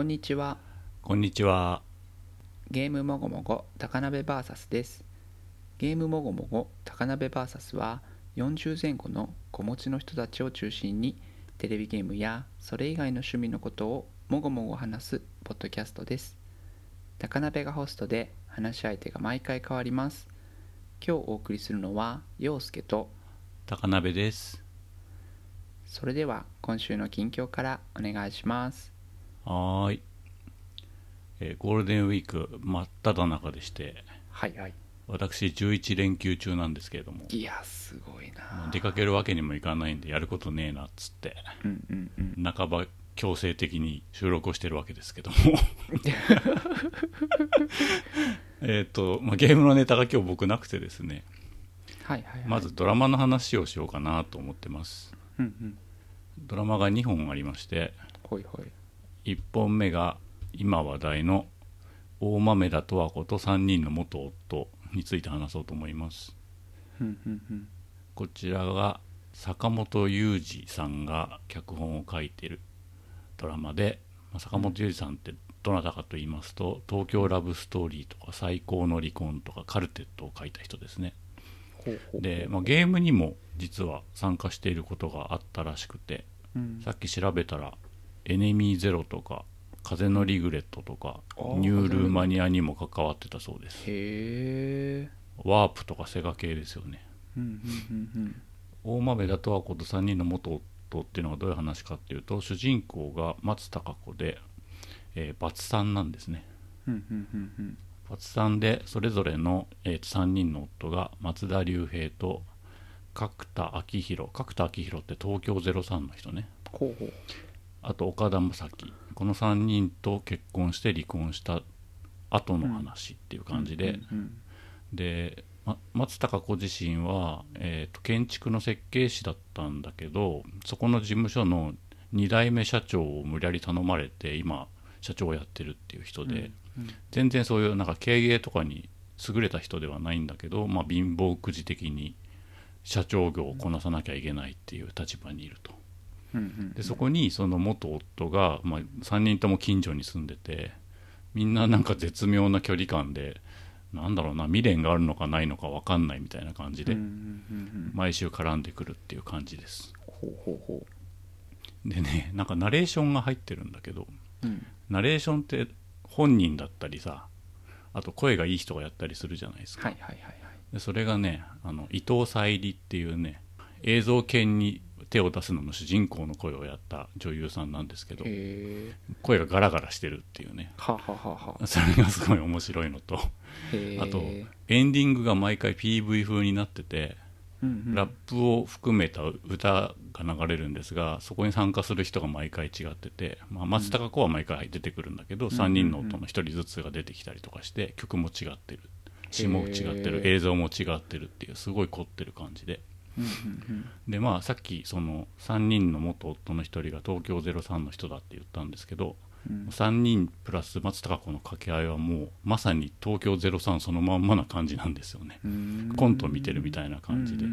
こんにちは。こんにちは。ゲームもごもご高鍋 VS です。ゲームもごもご高鍋 VS は40前後の子持ちの人たちを中心にテレビゲームやそれ以外の趣味のことをもごもご話すポッドキャストです。高鍋がホストで話し相手が毎回変わります。今日お送りするのは陽介と高鍋です。それでは今週の近況からお願いしますはーい、えーゴールデンウィーク真っ只中でして、はいはい。私11連休中なんですけれども、いやすごいな。出かけるわけにもいかないんでやることねえなっつって、うんうんうん。半ば強制的に収録をしてるわけですけども。えっと、まあ、ゲームのネタが今日僕なくてですね、はいはいはい。まずドラマの話をしようかなと思ってます。うんうん。ドラマが2本ありまして、ほいほい1本目が今話題の大豆田十和子と3人の元夫について話そうと思います。こちらが坂本雄二さんが脚本を書いているドラマで、まあ坂本雄二さんってどなたかと言いますと「東京ラブストーリー」とか「最高の離婚」とか「カルテット」を書いた人ですね。で、まあ、ゲームにも実は参加していることがあったらしくてうん。さっき調べたら「エネミーゼロ」とか「風のリグレット」とかあー「ニュールーマニア」にも関わってたそうです。へえワープとかセガ系ですよね。うんうんうん大豆田十和子と3人の元夫っていうのがどういう話かっていうと主人公が松たか子で、えー、バツさんなんですね。うんうんうんうん。バツさんでそれぞれの、えー3人の夫が松田龍平と角田昭弘角田昭弘って東京03の人ね。ほうほうあと岡田将生。この3人と結婚して離婚した後の話っていう感じで、うんで、ま、松たか子自身は、えーと建築の設計士だったんだけどそこの事務所の2代目社長を無理やり頼まれて今社長をやってるっていう人で、全然そういうなんか経営とかに優れた人ではないんだけど、まあ、貧乏くじ的に社長業をこなさなきゃいけないっていう立場にいると。でそこにその元夫が、まあ、3人とも近所に住んでてみんななんか絶妙な距離感でなんだろうな未練があるのかないのか分かんないみたいな感じで毎週絡んでくるっていう感じです。でねなんかナレーションが入ってるんだけどううん。ナレーションって本人だったりさあと声がいい人がやったりするじゃないですか、でそれがねあの伊藤沙莉っていうね映像犬に手を出すのの主人公の声をやった女優さんなんですけど声がガラガラしてるっていうね。ははははそれがすごい面白いのとあとエンディングが毎回 PV 風になっててうんうん。ラップを含めた歌が流れるんですがそこに参加する人が毎回違ってて、まあ、松たか子は毎回出てくるんだけど、3人の音の1人ずつが出てきたりとかして曲も違ってる。詞も違ってる。映像も違ってるっていうすごい凝ってる感じで。うんうんでまあさっきその3人の元夫の1人が東京03の人だって言ったんですけどうん。3人プラス松たか子の掛け合いはもうまさに東京03そのまんまな感じなんですよね。うん。コント見てるみたいな感じで。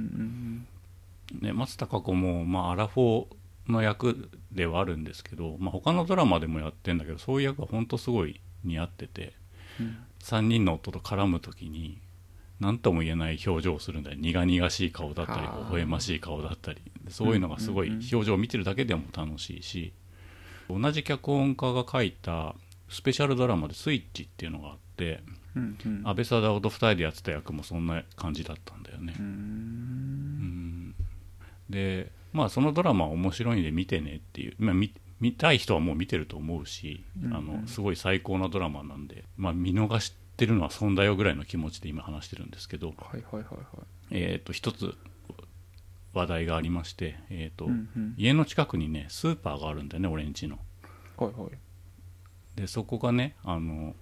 ね松たか子も、まあ、アラフォーの役ではあるんですけど、まあ、他のドラマでもやってんだけどそういう役は本当すごい似合っててうん。3人の夫と絡む時に何とも言えない表情をするんだよ。苦々しい顔だったりはあ。微笑ましい顔だったり。そういうのがすごいうんうんうん。表情を見てるだけでも楽しいし同じ脚本家が書いたスペシャルドラマで「スイッチ」っていうのがあってうんうん。安倍貞夫と2人でやってた役もそんな感じだったんだよね。う。ん。うん。でまあそのドラマは面白いんで見てねっていう、まあ、見見たい人はもう見てると思うし、うんうん。あのすごい最高なドラマなんで、まあ、見逃してるのは損だよぐらいの気持ちで今話してるんですけど、はいはいはいはい。えー、と一つ話題がありまして、えーとうんうん。家の近くにねスーパーがあるんだよね俺んちの。はいはい。でそこがねあの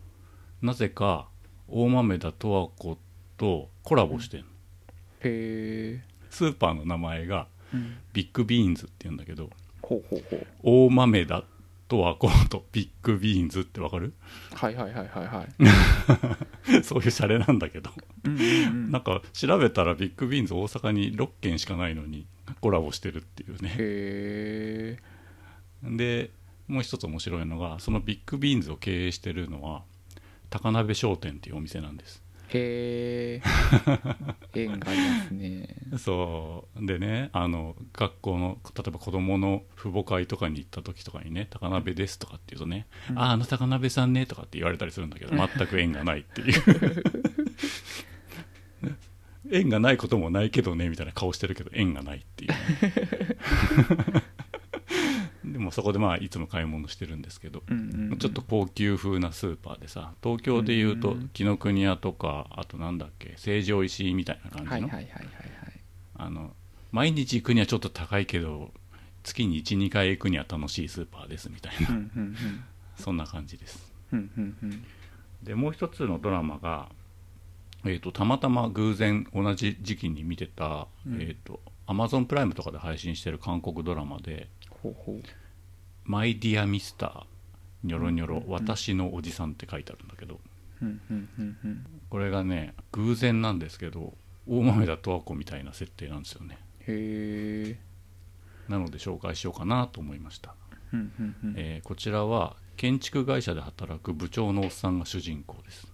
なぜか大豆田十和子とコラボしてるの、へえスーパーの名前がうん。ビッグビーンズっていうんだけどほうほうほう。大豆田とわ子とビッグビーンズってわかる？はいはいはいはいはい。そういうシャレなんだけど、うんなんか調べたらビッグビーンズ大阪に6軒しかないのにコラボしてるっていうね。へえ。でもう一つ面白いのがそのビッグビーンズを経営してるのは高鍋商店っていうお店なんですへえ縁がありますね。そう。でねあの学校の例えば子供の父母会とかに行った時とかにね「高鍋です」とかって言うとね「うん。あああの高鍋さんね」とかって言われたりするんだけど 全く縁がないっていう。縁がないこともないけどねみたいな顔してるけど縁がないっていう。ね、でもそこでまあいつも買い物してるんですけどちょっと高級風なスーパーでさ東京でいうとうん紀ノ国屋とかあとなんだっけ成城石井みたいな感じの、あの毎日行くにはちょっと高いけど月に12回行くには楽しいスーパーですみたいな。そんな感じです。でもう一つのドラマが、えー、とたまたま偶然同じ時期に見てた、うん。えー、と Amazon プライムとかで配信してる韓国ドラマでほうほう「マイ・ディア・ミスターニョロニョロ私のおじさん」って書いてあるんだけど。これがね偶然なんですけど大豆田とわ子みたいな設定なんですよね。へえなので紹介しようかなと思いました。えーこちらは建築会社で働く部長のおっさんが主人公です、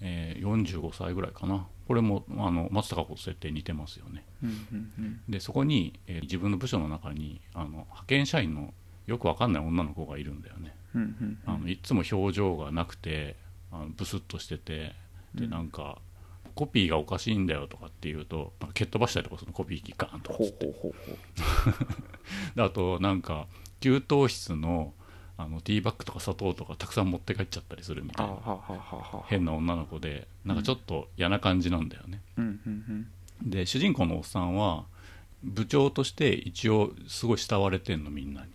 えー45歳ぐらいかな。これもあの松たか子と設定似てますよね。でそこに、えー自分の部署の中にあの派遣社員のよくわかんない女の子がいるんだよね、あのいつも表情がなくてあのブスッとしててでうん。なんか、コピーがおかしいんだよとかっていうと蹴っ飛ばしたりとかそのコピー機ガーンとかって。あとなんか給湯室のあのティーバッグとか砂糖とかたくさん持って帰っちゃったりするみたいな。変な女の子でなんかちょっと嫌な感じなんだよね、で主人公のおっさんは部長として一応すごい慕われてんのみんなに。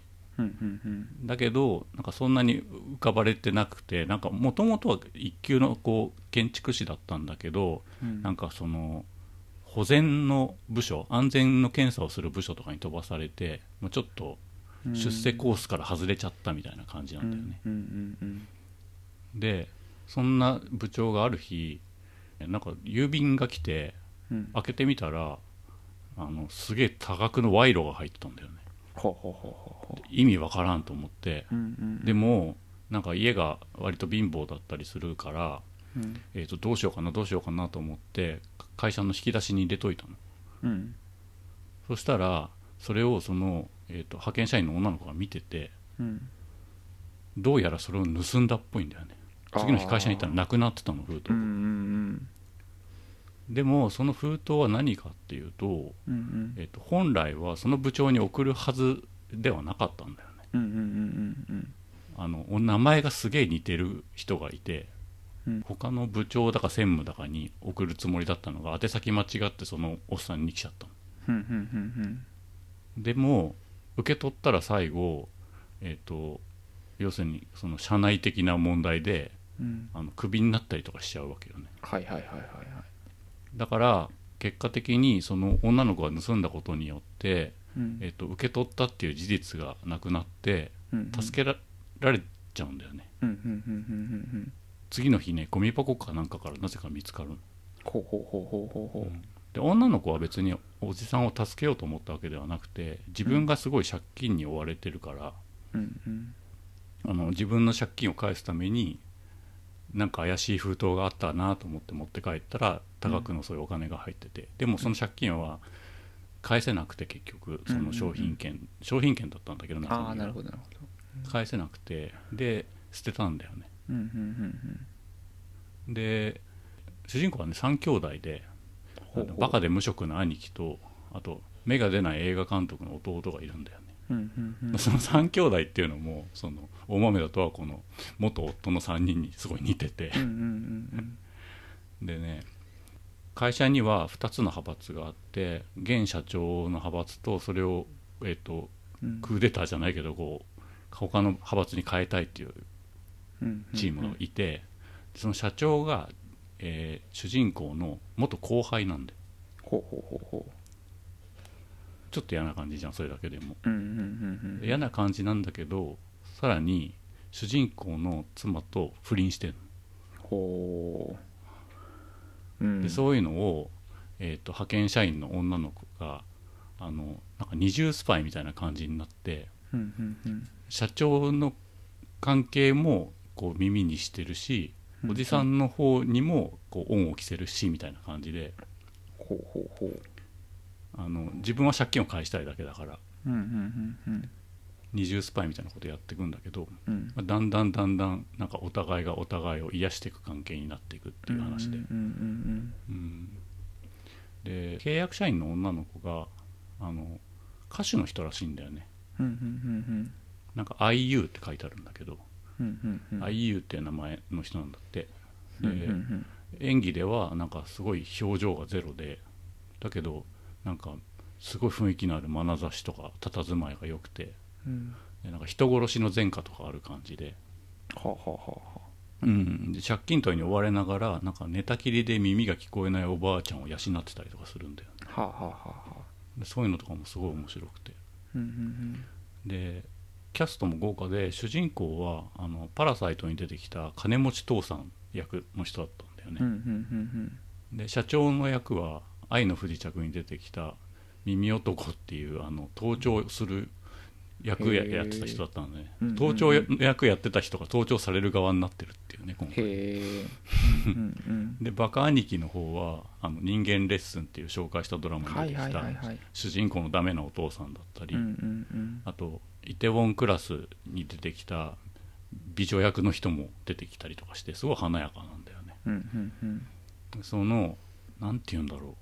だけどなんかそんなに浮かばれてなくてなんかもともとは一級のこう建築士だったんだけどうん。なんかその保全の部署安全の検査をする部署とかに飛ばされてまあちょっと出世コースから外れちゃったみたいな感じなんだよね、でそんな部長がある日なんか郵便が来てうん。開けてみたらあのすげえ多額の賄賂が入ってたんだよね。意味わからんと思って。でもなんか家が割と貧乏だったりするから、うん。えー、とどうしようかなどうしようかなと思って会社の引き出しに入れといたの。うん。そしたらそれをその、えー、と派遣社員の女の子が見ててうん。どうやらそれを盗んだっぽいんだよね。次の日会社に行ったらなくなってたの封筒うんうんでもその封筒は何かっていうと,、うんうん。えー、と本来はその部長に送るはずではなかったんだよね。うんうんうんうんあの名前がすげえ似てる人がいて、うん。他の部長だか専務だかに送るつもりだったのが宛先間違ってそのおっさんに来ちゃったの。うんうんうん。でも受け取ったら最後えっ、と要するにその社内的な問題でうん。あのクビになったりとかしちゃうわけよね。はいはいはいはいはいだから結果的にその女の子が盗んだことによって、うん。えっと受け取ったっていう事実がなくなってうん助けらられちゃうんだよね。うんうんうんうんうんうん次の日ねゴミ箱かなんかからなぜか見つかるの。ほうほうほうほうほうほで女の子は別におじさんを助けようと思ったわけではなくて自分がすごい借金に追われてるから、ううんうん。あの自分の借金を返すためになんか怪しい封筒があったなと思って持って帰ったら多額のそういうお金が入ってて、でもその借金は返せなくて結局その商品券、商品券だったんだけどなるほど返せなくてで捨てたんだよね。うんうんうんで主人公はね3兄弟でバカで無職の兄貴とあと目が出ない映画監督の弟がいるんだよね、うんうんうん。その3兄弟っていうのもその大豆田とはこの元夫の3人にすごい似てて。うんうんうん でね会社には2つの派閥があって現社長の派閥とそれを、えー、とうん。クーデターじゃないけどこう他の派閥に変えたいっていううんチームがいて、その社長が、えー主人公の元後輩なんで。ほうほうほうほちょっと嫌な感じじゃんそれだけでも。ううんうんうんうん。嫌な感じなんだけどさらに主人公の妻と不倫してるほう。うん。でそういうのを、えー、と派遣社員の女の子があのなんか二重スパイみたいな感じになってうんうんうん。社長の関係もこう耳にしてるしおじさんの方にもこう恩を着せるしみたいな感じで。ほうほうほう。あの自分は借金を返したいだけだから。うんうんうんうん。二重スパイみたいなことやっていくんだけど、うん。まあだんだんだんだんなんかお互いがお互いを癒していく関係になっていくっていう話で、うんうんうんで契約社員の女の子があの歌手の人らしいんだよね。うんうんうんなんか IU って書いてあるんだけど、うんうんうんうん IU っていう名前の人なんだって。うんで、うんうん。演技ではなんかすごい表情がゼロでだけどなんかすごい雰囲気のある眼差しとか佇まいが良くてうん。でなんか人殺しの前科とかある感じで,、はあはあうん、で借金取りに追われながらなんか寝たきりで耳が聞こえないおばあちゃんを養ってたりとかするんだよね。はあはあはあはあ。でそういうのとかもすごい面白くて。うんうん。でキャストも豪華で主人公はあのパラサイトに出てきた金持ち父さん役の人だったんだよね、うんうんうんで社長の役は「愛の不時着」に出てきた耳男っていうあの盗聴する役ややってた人だったのね。うんうんうん。盗聴役やってた人が盗聴される側になってるっていうね今へ回えうんうん。でバカ兄貴の方はあの人間レッスンっていう紹介したドラマに出てきた主人公のダメなお父さんだったり、うんうんうん。あとイテウォンクラスに出てきた美女役の人も出てきたりとかしてすごい華やかなんだよね。うんうんうん。そのなんて言うんだろ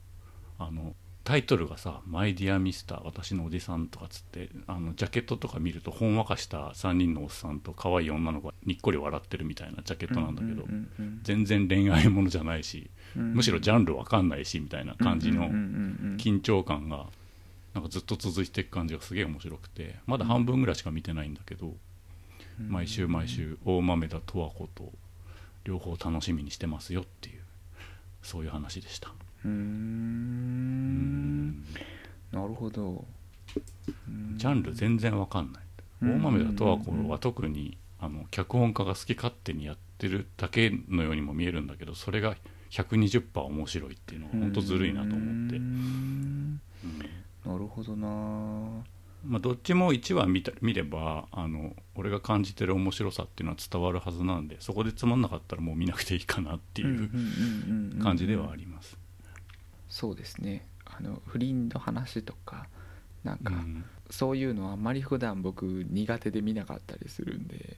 う。あのタイトルがさ「マイ・ディア・ミスター私のおじさん」とかっつってあのジャケットとか見るとほんわかした3人のおっさんと可愛い女の子がにっこり笑ってるみたいなジャケットなんだけど、うんうんうん全然恋愛ものじゃないし、うん。むしろジャンルわかんないしみたいな感じのうんうんうんうん。緊張感がなんかずっと続いていく感じがすげえ面白くてまだ半分ぐらいしか見てないんだけど、毎週毎週大豆田とわ子と両方楽しみにしてますよっていうそういう話でした。うーん。なるほど。ジャンル全然わかんない、うん大豆田十和子は特にあの脚本家が好き勝手にやってるだけのようにも見えるんだけどそれが120%面白いっていうのは本当ずるいなと思って、うんなるほどな。まあ、どっちも1話見た見ればあの俺が感じてる面白さっていうのは伝わるはずなんでそこでつまんなかったらもう見なくていいかなっていう感じではあります。そうですね。あの不倫の話とかなんか、うん。そういうのはあんまり普段僕苦手で見なかったりするんで、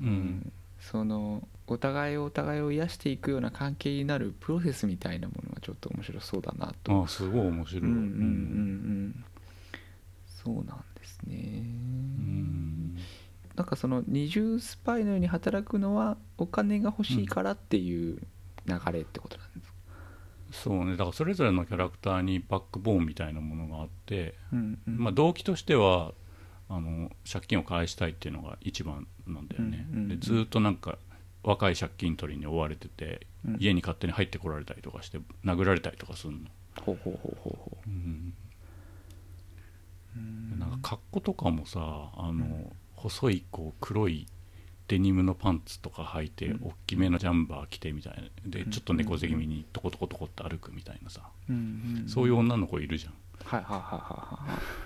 うんそのお互いをお互いを癒していくような関係になるプロセスみたいなものはちょっと面白そうだなと。ああすごい面白い。うんうんうんうん。そうなんですね、うんなんかその二重スパイのように働くのはお金が欲しいからっていう流れってことなんですか、そうね。だからそれぞれのキャラクターにバックボーンみたいなものがあって、うんうん。まあ、動機としてはあの借金を返したいっていうのが一番なんだよね、うんうんうん。でずっとなんか若い借金取りに追われてて、うん。家に勝手に入ってこられたりとかして殴られたりとかするの、ほうほうほうほうほう。ん。ううん。なんか格好とかもさあの、細いこう黒いデニムのパンツとか履いて、うん。大きめのジャンバー着てみたいな。でうん。ちょっと猫背気味にトコトコトコって歩くみたいなさ、うん。ん。そういう女の子いるじゃん。はいはいはいはいはい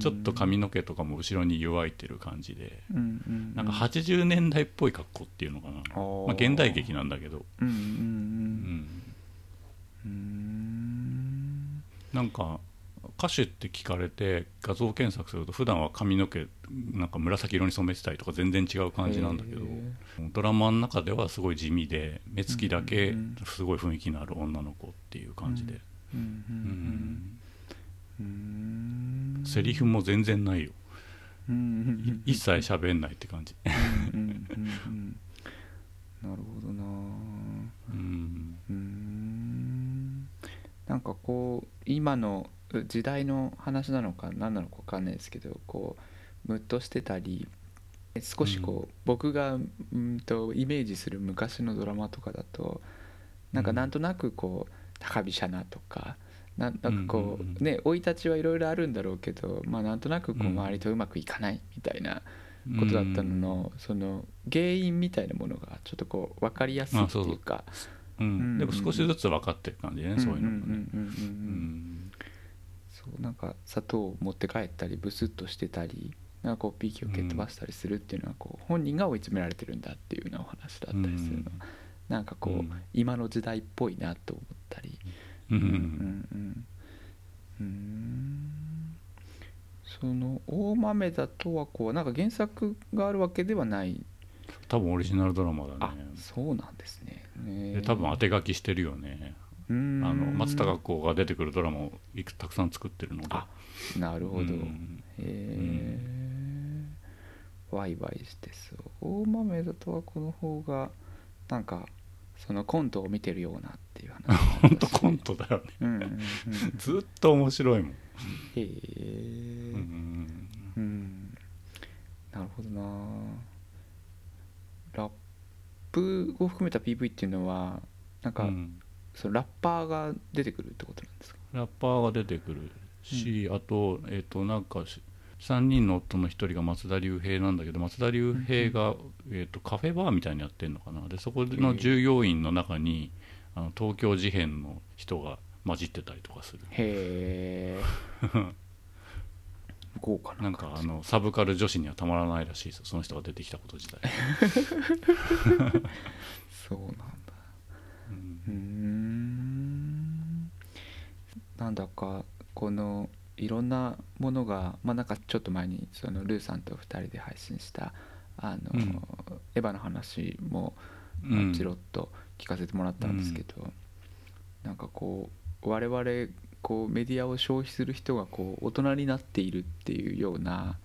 ちょっと髪の毛とかも後ろに弱いてる感じで、うんうんなんか80年代っぽい格好っていうのかな、まあ、現代劇なんだけど、うんうんううん。なんか歌手って聞かれて画像検索すると普段は髪の毛なんか紫色に染めてたりとか全然違う感じなんだけど。ドラマの中ではすごい地味で目つきだけうんすごい雰囲気のある女の子っていう感じで、うんううんんうんうんセリフも全然ないよ。うん。うん。うん。い一切喋んないって感じ、なるほどな。うん。うーん。なんかこう今の時代の話なのか何なのか分かんないですけどこうムッとしてたり少しこう、僕がうんとイメージする昔のドラマとかだとなんかなんとなくこう高飛車なとかなんなんかこうね生い立ちはいろいろあるんだろうけどまあなんとなくこううん。周りとうまくいかないみたいなことだったののその原因みたいなものがちょっとこう分かりやすいっていうか。でも少しずつ分かってる感じね、そういうのもね、そうなんか砂糖を持って帰ったりブスッとしてたりなんかこう PK を蹴っ飛ばしたりするっていうのはこう本人が追い詰められてるんだっていうようなお話だったりするの。は、なんかこう、うん。今の時代っぽいなと思ったりうんうんうんうーんその大豆田とはこうなんか原作があるわけではない多分オリジナルドラマだあねそうなんですね。ねで多分当て書きしてるよね。あの松たか子が出てくるドラマをいくたくさん作ってるので。あなるほど、うんへえ、ワイワイしてそう大豆田とはこの方がなんかそのコントを見てるようなっていう話。ほんとコントだよね。うんずっと面白いもん、へえ。うん。うん。なるほどな。ラップを含めた PV っていうのはなんか、うん。そのラッパーが出てくるってことなんですか？ラッパーが出てくるし、あとえっ、となんかし3人の夫の1人が松田龍平なんだけど松田龍平が、えー、とカフェバーみたいにやってるのかな。でそこの従業員の中にあの東京事変の人が混じってたりとかする。へえ 豪華ななんかあのサブカル女子にはたまらないらしいですよその人が出てきたこと自体、そうなんだ。うん。なんだかこのいろんなものがまあなんかちょっと前にそのルーさんと2人で配信したあの、うん。エヴァの話もうん。チロッと聞かせてもらったんですけど、なんかこう我々こうメディアを消費する人がこう大人になっているっていうような、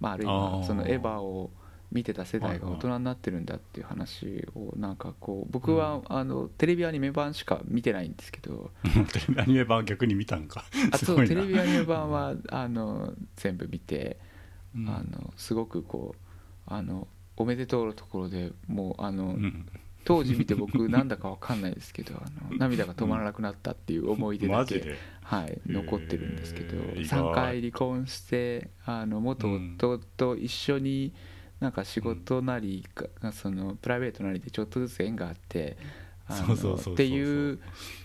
まあ、あるいはそのエヴァを見てた世代が大人になってるんだっていう話をなんかこう僕はあのテレビアニメ版しか見てないんですけど。テレビアニメ版は逆に見たんかあすごいな。とテレビアニメ版はあの全部見てうん。あのすごくこうあのおめでとうのところでもうあのうん。当時見て僕なんだかわかんないですけどあの涙が止まらなくなったっていう思い出だけ、はい、残ってるんですけど、へー意外。3回離婚してあの元夫と一緒になんか仕事なりか、そのプライベートなりでちょっとずつ縁があってっていう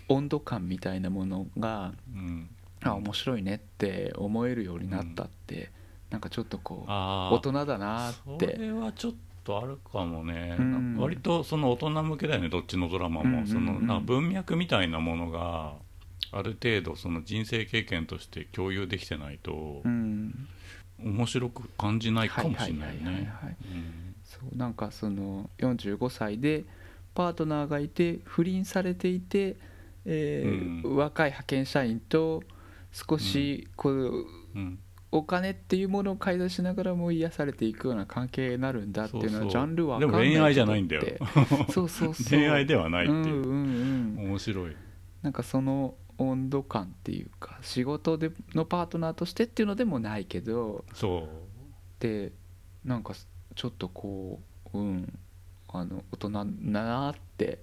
温度感みたいなものがうん。あ面白いねって思えるようになったって、なんかちょっとこうあ大人だなっそてれはちょっとあるかもね、うん。割とその大人向けだよねどっちのドラマも、うんうんうんそのな文脈みたいなものがある程度その人生経験として共有できてないとうん面白く感じないかもしれないね。そうなんかその45歳でパートナーがいて不倫されていて、えーうん。若い派遣社員と少しこう、うん。お金っていうものを買い出しながらも癒されていくような関係になるんだっていうのはジャンルはでも恋愛じゃないんだよ。そうそうそう。恋愛ではないっていう、うんうんうん。面白い。なんかその温度感っていうか仕事でのパートナーとしてっていうのでもないけどそでなんかちょっとこううんあの大人だなって、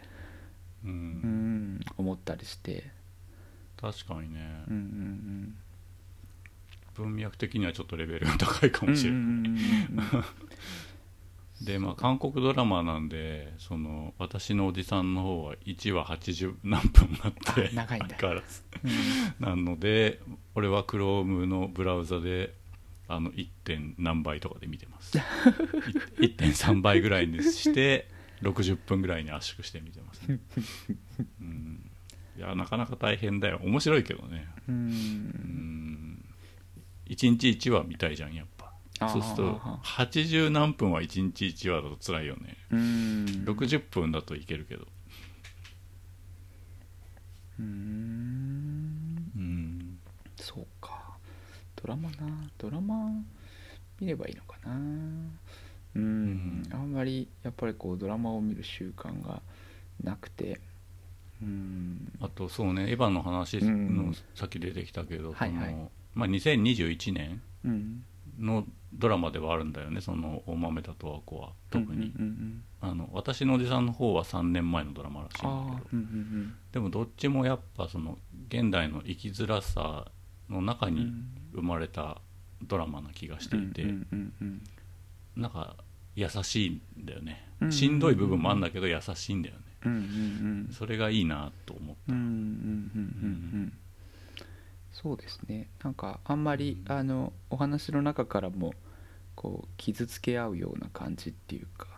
う、うん。うん、思ったりして、確かにね、うんうん文脈的にはちょっとレベルが高いかうん、もしれない、うんうんうんうん でまあ韓国ドラマなんでその私のおじさんの方は1話80何分あってあ長いんだ。相変わらず。うん。なので俺は Chrome のブラウザであの 1. 点何倍とかで見てます。い1.3倍ぐらいにして60分ぐらいに圧縮して見てますね、うん、いやなかなか大変だよ。面白いけどね。ううん。ん1日1話見たいじゃんやっぱそうすると80何分は1日1話だと辛いよね。うん。60分だといけるけど。うん。うん。そうか。ドラマな。ドラマ見ればいいのかな。うん、ん。あんまりやっぱりこうドラマを見る習慣がなくて。うん。あとそうねエヴァの話うん。のさっき出てきたけど、はいはい。そのまあ、2021年うん。のドラマではあるんだよね。その大豆田とわ子は特に、うんうんあの私のおじさんの方は3年前のドラマらしいうんん、だけど。ああうんうんでもどっちもやっぱその現代の生きづらさの中にうん。生まれたドラマな気がしていて、うんうんうんなんか優しいんだよね、うんしんどい部分もあるんだけど優しいんだよね。うんうんうん。それがいいなと思った、うんうんうんうんうんそうですね。なんかあんまりあのお話の中からもこう傷つけ合うような感じっていうか。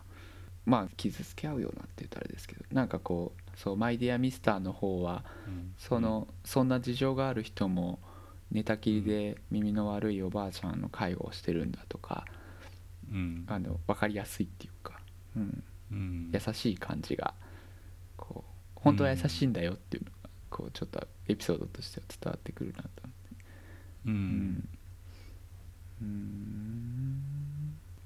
まあ傷つけ合うようなって言ったらあれですけどなんかこうそう「マイ・ディア・ミスター」の方はうん。そのそんな事情がある人も寝たきりで耳の悪いおばあちゃんの介護をしてるんだとかうん。あの分かりやすいっていうか、うん、うん。優しい感じがこう本当は優しいんだよっていうのがこうちょっとエピソードとしては伝わってくるなと思って。うん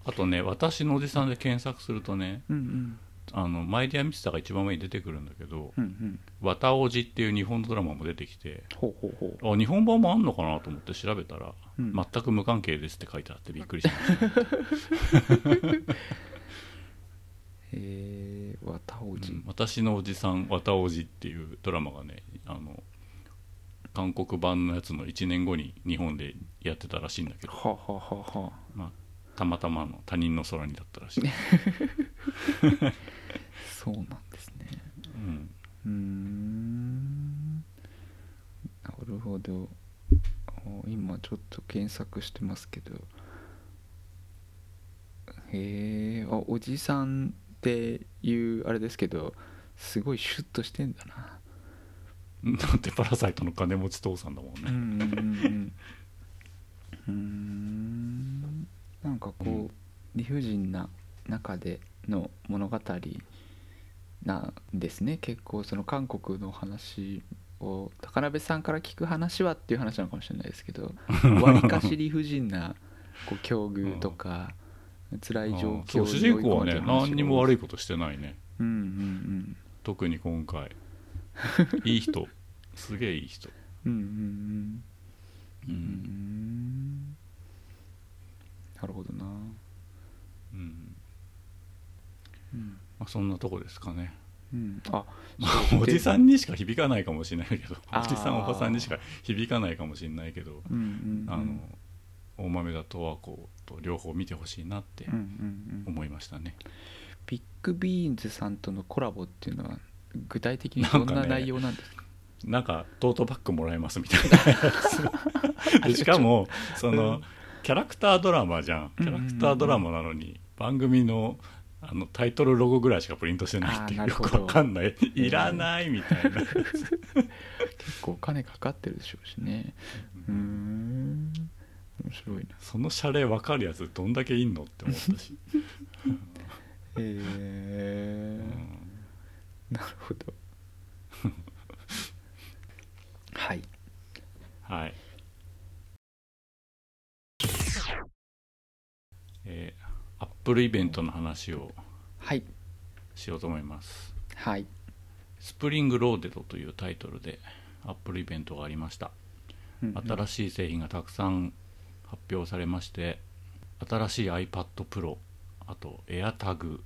あとね私のおじさんで検索するとねうんうん。あのマイディアミスターが一番上に出てくるんだけどうんうん「わたおじ」っていう日本のドラマも出てきてあ日本版もあんのかなと思って調べたら、うん。全く無関係ですって書いてあってびっくりしました、えー、わたおじ、うん私のおじさんわたおじっていうドラマがねあの韓国版のやつの1年後に日本でやってたらしいんだけど、はあはあはあはあ。まあ、たまたまの他人の空にだったらしい、そうなんですね。うん、うーん。なるほど。お今ちょっと検索してますけど。へえ。あおじさんっていうあれですけどすごいシュッとしてんだなだってパラサイトの金持ち父さんだもんね、うんなんかこう、うん。理不尽な中での物語なんですね。結構その韓国の話を高鍋さんから聞く話はっていう話なのかもしれないですけど わりかし理不尽なこう境遇とか辛い状況主人公はね何にも悪いいことしてないね。うんうん。特に今回 いい人。すげえいい人、うんうんうん。ううん。んなるほどな。うん。うん。まあ、そんなとこですかね。うん。あまあおじさんにしか響かないかもしれないけど。おじさんおばさんにしか響かないかもしれないけど。うんうんうん。あの大豆田とわ子と両方見てほしいなってうんうんうん。思いましたね、ビッグビーンズさんとのコラボっていうのは具体的にどんな内容なんですか？なんかトートバッグもらえますみたいな でしかもそのキャラクタードラマじゃん。キャラクタードラマなのに番組のあのタイトルロゴぐらいしかプリントしてないっていうよくわかんない。いらないみたいな。結構お金かかってるでしょうしね。うーん。面白いな。その謝礼分かるやつどんだけいんのって思ったし、へえうんなるほど。はい。はい。えー、アップルイベントの話をはい。しようと思います。はい。スプリングローデドというタイトルでアップルイベントがありました。うんうん。新しい製品がたくさん発表されまして新しい iPad Pro あと AirTag うん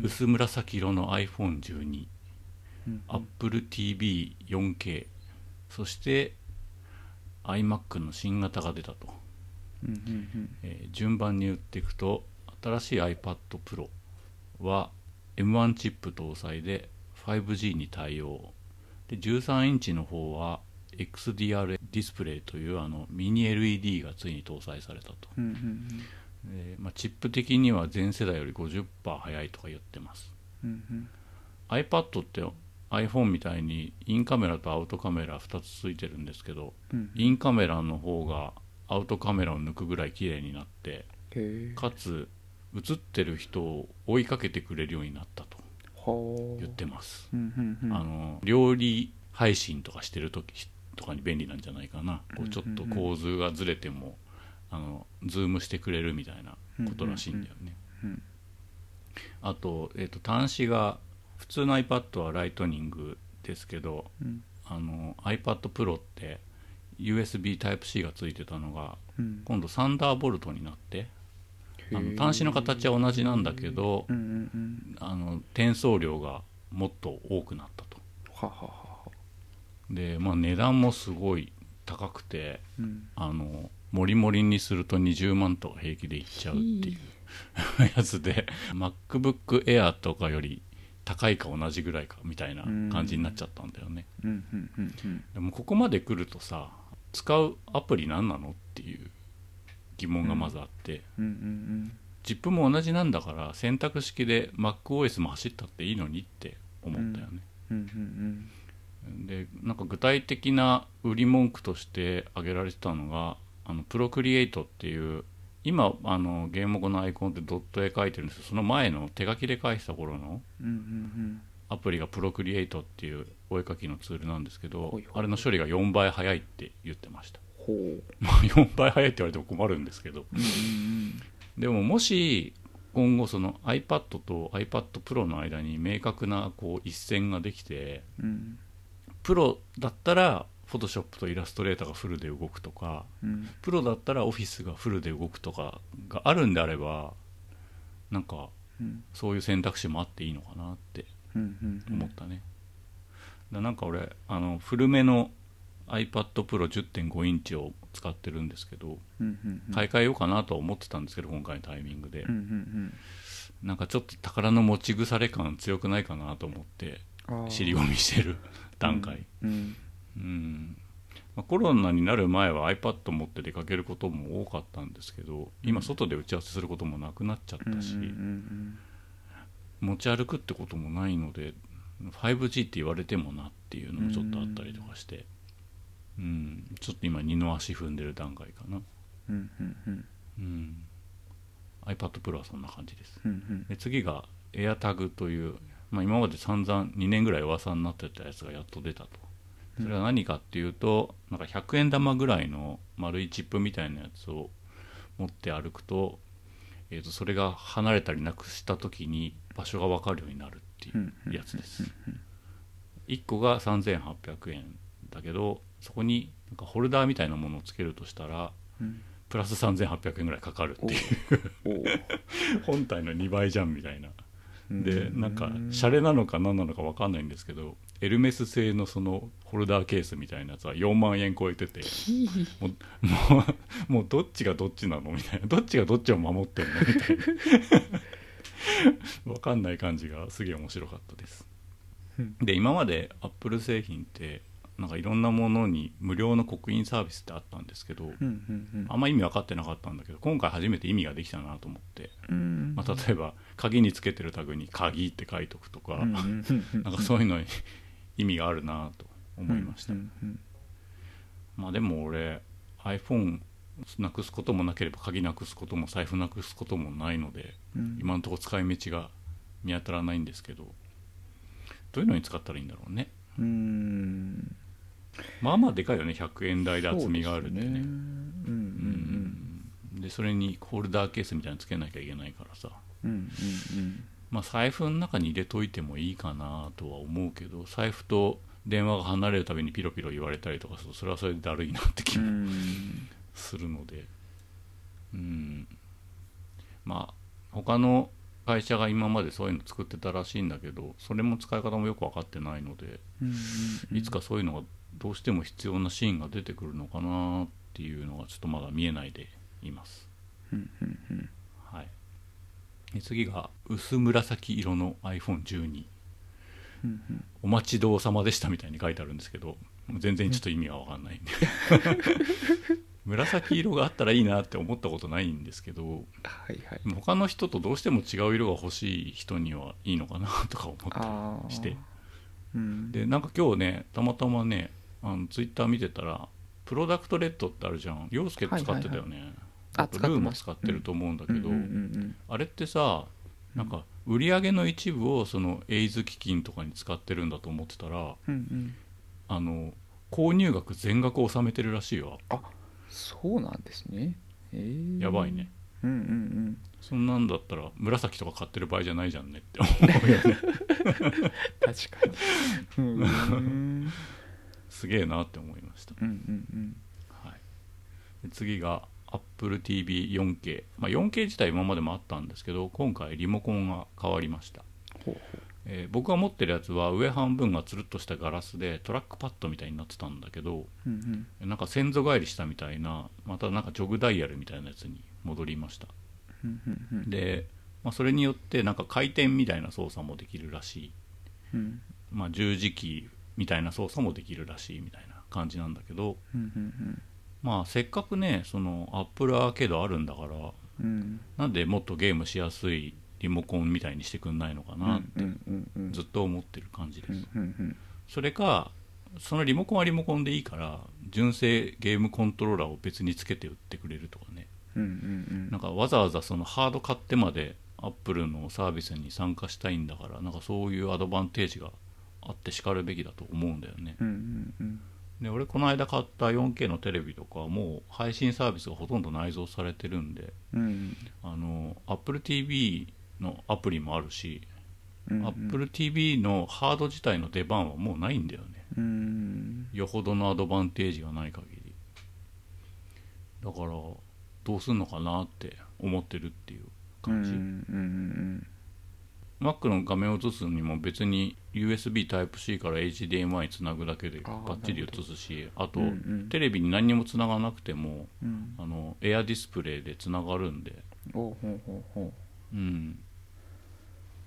薄紫色の iPhone12 うん。アップル TV4K そして iMac の新型が出たと、えー順番に打っていくと新しい iPad Pro は M1 チップ搭載で 5G に対応。で13インチの方は XDR ディスプレイというあのミニ LED がついに搭載されたと、でまあ、チップ的には前世代より50%早いとか言ってます。うんうん。iPad って iPhone みたいにインカメラとアウトカメラ2つついてるんですけどうんインカメラの方がアウトカメラを抜くぐらい綺麗になってかつ映ってる人を追いかけてくれるようになったとはあ言ってます、うんうんうん。あの料理配信とかしてる時とかに便利なんじゃないかな。こうちょっと構図がずれてもあのズームしてくれるみたいなことらしいんだよね、うんあと,、えー、と端子が普通の iPad は Lightning ですけどうん。あの iPad Pro って USB Type-C がついてたのがうん。今度 Thunderbolt になってあの端子の形は同じなんだけどあの転送量がもっと多くなったと。はははは。でまあ値段もすごい高くてうん。あのモリモリにすると20万とか平気でいっちゃうっていうやつで MacBook Air とかより高いか同じぐらいかみたいな感じになっちゃったんだよね。でもここまで来るとさ使うアプリ何なのっていう疑問がまずあって、うんうんジップも同じなんだから選択式で MacOS も走ったっていいのにって思ったよね、でなんか具体的な売り文句として挙げられてたのがあのプロクリエイトっていう今あのゲーム語のアイコンってドット絵描いてるんですけどその前の手書きで描いてた頃のアプリがプロクリエイトっていうお絵描きのツールなんですけどあれの処理が4倍早いって言ってました。ほう。まあ4倍早いって言われても困るんですけど。でももし今後その iPad と iPad Pro の間に明確なこう一線ができてうん。プロだったら Photoshop とイラストレーターがフルで動くとかうん。プロだったら Office がフルで動くとかがあるんであればなんかうん。そういう選択肢もあっていいのかなって思ったね、だなんか俺あの古めの iPad Pro 10.5インチを使ってるんですけど買い替えようかなとは思ってたんですけど今回のタイミングで、うんうんなんかちょっと宝の持ち腐れ感強くないかなと思って尻込みしてる段階。うんうん、まあコロナになる前は iPad 持って出かけることも多かったんですけど今外で打ち合わせすることもなくなっちゃったし、うんうん持ち歩くってこともないので 5G って言われてもなっていうのもちょっとあったりとかして、うん、ちょっと今二の足踏んでる段階かな、うんうんうん。うん、iPad Pro はそんな感じです。うんうん。で次が AirTag という、まあ、今まで散々2年ぐらい噂になってたやつがやっと出たとそれは何かっていうとなんか100円玉ぐらいの丸いチップみたいなやつを持って歩くと,、えー、とそれが離れたりなくした時に場所が分かるようになるっていうやつです。1個が3800円だけどそこになんかホルダーみたいなものをつけるとしたらうん。プラス3800円ぐらいかかるっていう。本体の2倍じゃんみたいな。でうん。なんかシャレなのか何なのか分かんないんですけどエルメス製のそのホルダーケースみたいなやつは4万円超えててもうもうもうどっちがどっちなのみたいなどっちがどっちを守ってんのみたいな。分かんない感じがすげえ面白かったです。うん。で今までアップル製品ってなんかいろんなものに無料の刻印サービスってあったんですけどあんま意味分かってなかったんだけど今回初めて意味ができたなと思って。うん。まあ、例えば鍵につけてるタグに「鍵」って書いとくとか、なんかそういうのに意味があるなと思いました、うんうんまあでも俺 iPhone なくすこともなければ鍵なくすことも財布なくすこともないのでうん。今のところ使い道が見当たらないんですけどどういうのに使ったらいいんだろうね。うん。まあまあでかいよね。100円台で厚みがあるんうん。うん。でそれにホルダーケースみたいなのつけなきゃいけないからさ。うんうんうんまあ、財布の中に入れといてもいいかなとは思うけど財布と電話が離れるたびにピロピロ言われたりとかするとそれはそれでだるいなって気うもん。するので。うん。まあ他の会社が今までそういうの作ってたらしいんだけどそれも使い方もよく分かってないのでいつかそういうのがどうしても必要なシーンが出てくるのかなっていうのがちょっとまだ見えないでいます。うんうんうん。はいで次が薄紫色の iPhone12 うんうん。お待ちどうさまでしたみたいに書いてあるんですけど全然ちょっと意味が分かんないんで。紫色があったらいいなって思ったことないんですけどはいはい。他の人とどうしても違う色が欲しい人にはいいのかなとか思ったりして。うん。でなんか今日ねたまたまねあのツイッター見てたらプロダクトレッドってあるじゃん。陽介使ってたよね、あと使ってます。ルーも使ってると思うんだけど、うんうんうんあれってさなんか売り上げの一部をそのエイズ基金とかに使ってるんだと思ってたらうんうん。あの購入額全額納めてるらしいよそうなんですね。え。ーやばいね。うんうんそんなんだったら紫とか買ってる場合じゃないじゃんねって思うよね。う ん確かに。うんうん すげえなって思いました、うんうん。はい、で次が AppleTV4K、まあ、4K 自体今までもあったんですけど今回リモコンが変わりました、ほうほえー僕が持ってるやつは上半分がつるっとしたガラスでトラックパッドみたいになってたんだけどううんうん。なんか先祖返りしたみたいなまたなんかジョグダイヤルみたいなやつに戻りました。うんうんうん。で、まあ、それによってなんか回転みたいな操作もできるらしい、うん。まあ、十字キーみたいな操作もできるらしいみたいな感じなんだけど、うんうんまあせっかくねそのアップルアーケードあるんだからうん。なんでもっとゲームしやすいリモコンみたいにしてくんないのかなってずっと思ってる感じです、うんうんそれかそのリモコンはリモコンでいいから純正ゲームコントローラーを別につけて売ってくれるとかね。うんうんなんかわざわざそのハード買ってまでアップルのサービスに参加したいんだからなんかそういうアドバンテージがあってしかるべきだと思うんだよね。うんで俺この間買った 4K のテレビとかはもう配信サービスがほとんど内蔵されてるんでうんあの AppleTV のアプリもあるし、うんうん。AppleTV のハード自体の出番はもうないんだよね。うん。よほどのアドバンテージがない限り。だからどうすんのかなって思ってるっていう感じ、うんうん Mac の画面を映すにも別に USB Type-C から HDMI につなぐだけでバッチリ映すしあと、うんうん。テレビに何にもつながなくてもうんあのエアディスプレイでつながるんで、おうん、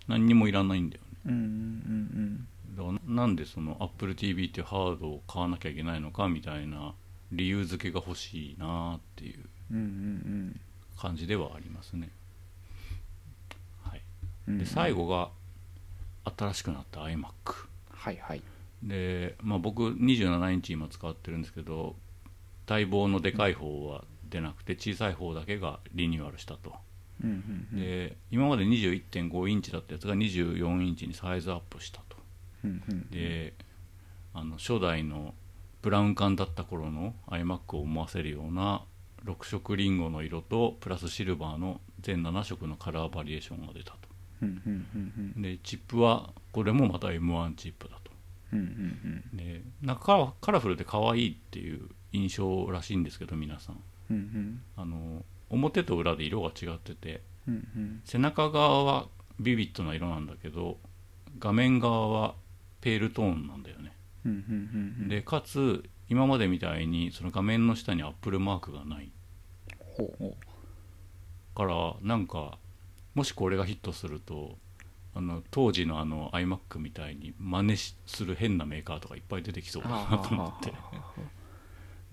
何にもいらないんだよね。ううんうんだからなんでその AppleTV っていうハードを買わなきゃいけないのかみたいな理由付けが欲しいなっていううんうんうん。感じではありますね、はい、うんで最後が新しくなった iMac はいはい。で、まあ、僕27インチ今使ってるんですけど待望のでかい方は出なくて小さい方だけがリニューアルしたと。うんうんうん。で今まで21.5インチだったやつが24インチにサイズアップしたと。うんうんであの初代のブラウン管だった頃の iMac を思わせるような6色リンゴの色とプラスシルバーの全7色のカラーバリエーションが出たとでチップはこれもまた M1 チップだと。うんうんでなんかカラフルで可愛いっていう印象らしいんですけど皆さん。うんうん。あの表と裏で色が違っててうんうん。背中側はビビッドな色なんだけど画面側はペールトーンなんだよね。うんうんうんでかつ今までみたいにその画面の下にアップルマークがない。ほうほからなんかもしこれがヒットするとあの当時のあの iMac みたいに真似しする変なメーカーとかいっぱい出てきそううだなと思って。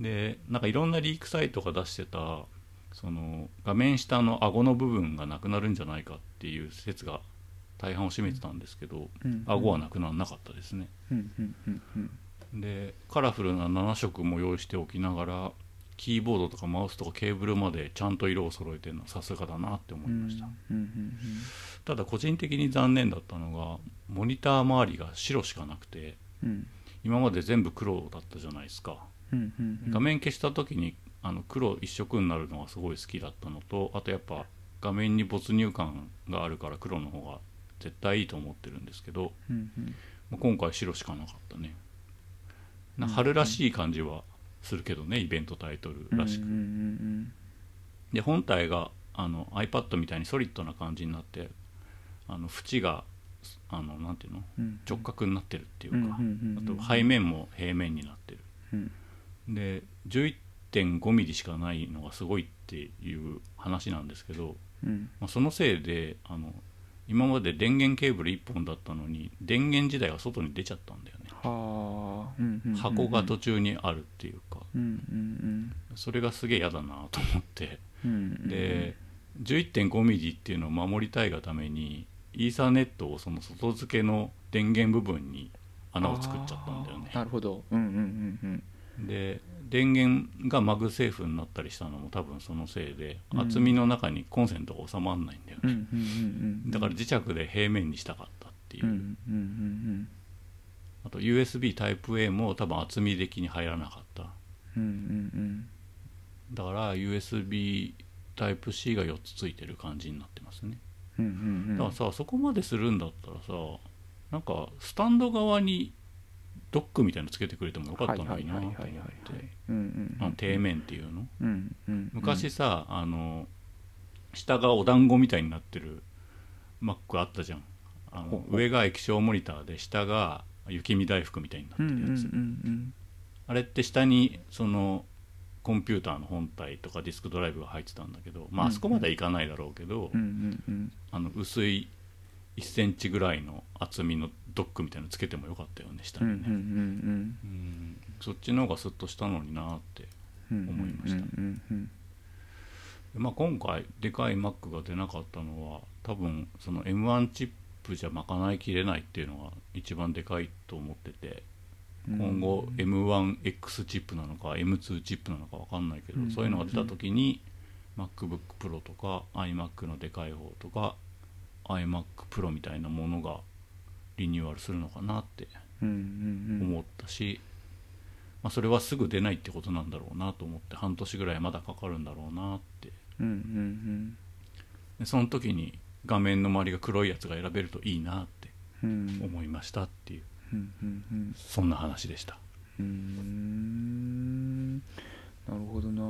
でなんかいろんなリークサイトが出してたその画面下の顎の部分がなくなるんじゃないかっていう説が大半を占めてたんですけど、うん顎はなくならなかったですね。うんうんでカラフルな7色も用意しておきながらキーボードとかマウスとかケーブルまでちゃんと色を揃えてるのはさすがだなって思いました、ただ個人的に残念だったのがモニター周りが白しかなくてうん。うん今まで全部黒だったじゃないですか。画面消した時にあの黒一色になるのがすごい好きだったのとあとやっぱ画面に没入感があるから黒の方が絶対いいと思ってるんですけどうんうん。まあ今回白しかなかったね。な春らしい感じはするけどねイベントタイトルらしく。うんうんで本体があの iPad みたいにソリッドな感じになってあの縁があのなんていうの？うんうん。直角になってるっていうか。うんうんうんうんあと背面も平面になってる。うん。で11.5ミリしかないのがすごいっていう話なんですけど、うん。まあ、そのせいであの今まで電源ケーブル1本だったのに電源自体が外に出ちゃったんだよね箱が途中にあるっていうか。それがすげえ嫌だなと思って。で11.5ミリっていうのを守りたいがためにイーサーネットをその外付けの電源部分に穴を作っちゃったんだよね。なるほど。うんうんうんうん。で電源が MagSafe になったりしたのも多分そのせいでうん。厚みの中にコンセントが収まらないんだよね、だから磁石で平面にしたかったっていう、うんうんうんあと USB Type-A も多分厚み的に入らなかった。うんうんうん。だから USB Type-C が4つついてる感じになってますね。うんうんうん。だからさそこまでするんだったらさなんかスタンド側にドックみたいのつけてくれてもよかったのになと思っはいはいはいはいはいて底面っていうの。うんうん昔さあの下がお団子みたいになってる Mac あったじゃん。あの上が液晶モニターで下が雪見大福みたいになってるやつ、うんあれって下にそのコンピューターの本体とかディスクドライブが入ってたんだけどまあそこまではいかないだろうけど、あの薄い1センチぐらいの厚みのドックみたいなのつけてもよかったよね下にね、うんそっちの方がスッとしたのになってうん思いました。まあ、今回でかい Mac が出なかったのは多分その M1 チップじゃ賄いきれないっていうのが一番でかいと思っててうん。今後 M1X チップなのか M2 チップなのか分かんないけど、うん。そういうのが出た時に MacBookPro とか iMac のでかい方とか iMacPro みたいなものがリニューアルするのかなって思ったし、まあ、それはすぐ出ないってことなんだろうなと思って半年ぐらいまだかかるんだろうなって。その時に画面の周りが黒いやつが選べるといいなって思いましたっていう。うんそんな話でした。うん。なるほどな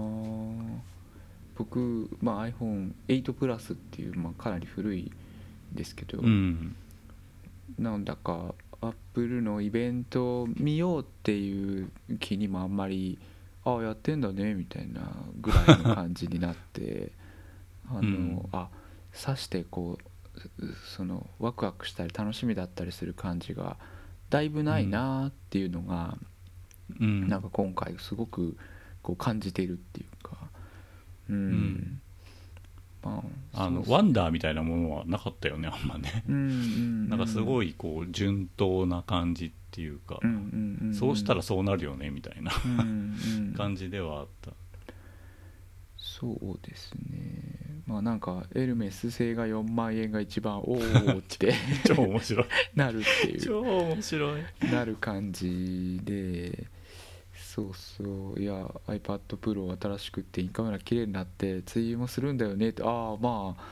僕、まあ、iPhone8 プラスっていう、まあ、かなり古いですけど、うん。なん。だかアップルのイベントを見ようっていう気にもあん。まりああやってん。だねみたいなぐらいの感じになってあの、うん。あさしてこうそのワクワクしたり楽しみだったりする感じがだいぶないなっていうのが、うん。なんか今回すごくこう感じているっていうか。うん、ん。まああのワンダーみたいなものはなかったよねあんまね。うんうんなんかすごい、いこう順当な感じっていうか、うんうんうんん。そうしたらそうなるよねみたいなうんうん。感じではあった。そうですねまあなんかエルメス製が4万円が一番おおって 超面白い。なるっていう。超面白い。なる感じでそうそう。いや iPad Pro 新しくってインカメラ綺麗になって追油もするんだよねって。ああまあ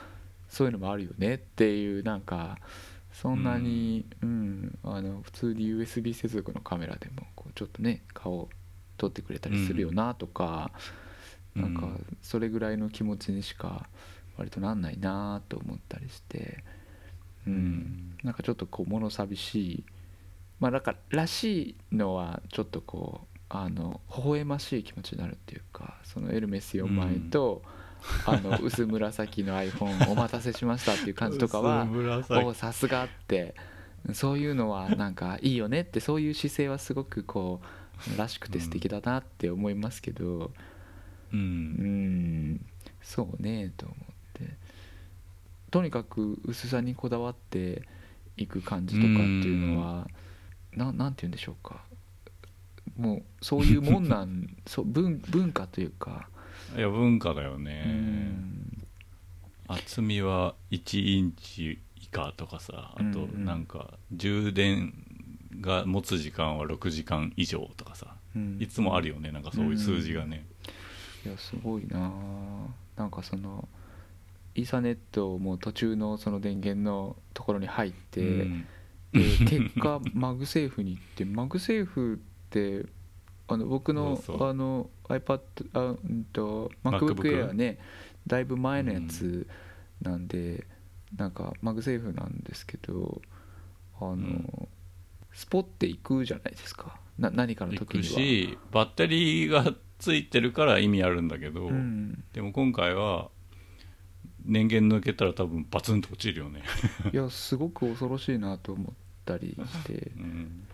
そういうのもあるよねっていうなんかそんなに、うん。あの普通に USB 接続のカメラでもこうちょっとね顔撮ってくれたりするよなとか、なんかうんそれぐらいの気持ちにしか割となんないなと思ったりして、うん。うん。なんかちょっとこう物寂しい。まあなんからしいのはちょっとこうあの微笑ましい気持ちになるっていうかそのエルメス4万円と、あの薄紫の iPhone お待たせしましたっていう感じとかはおさすがって。そういうのはなんかいいよねってそういう姿勢はすごくこうらしくて素敵だなって思いますけどううん。んそうねと思って。とにかく薄さにこだわっていく感じとかっていうのはななんて言うんでしょうか。もうそういうもんなん そう文文化というか、いや文化だようねん。厚みは1インチ以下とかさあとなんか充電が持つ時間は6時間以上とかさ。うん。いつもあるよねなんかそういう数字がねいやすごいな。あなんかそのイーサネットも途中のその電源のところに入って、うん。で結果 MagSafe に行って MagSafe ってあの僕のあの iPad あうんと MacBook Air ねだいぶ前のやつなんで、なんか MagSafe なんですけどあの、ん。スポって行くじゃないですか。な何かの時には。しバッテリーがついてるから意味あるんだけど、うん、でも今回は電源抜けたら多分バツンと落ちるよね、いやすごく恐ろしいなと思ったりして。うん。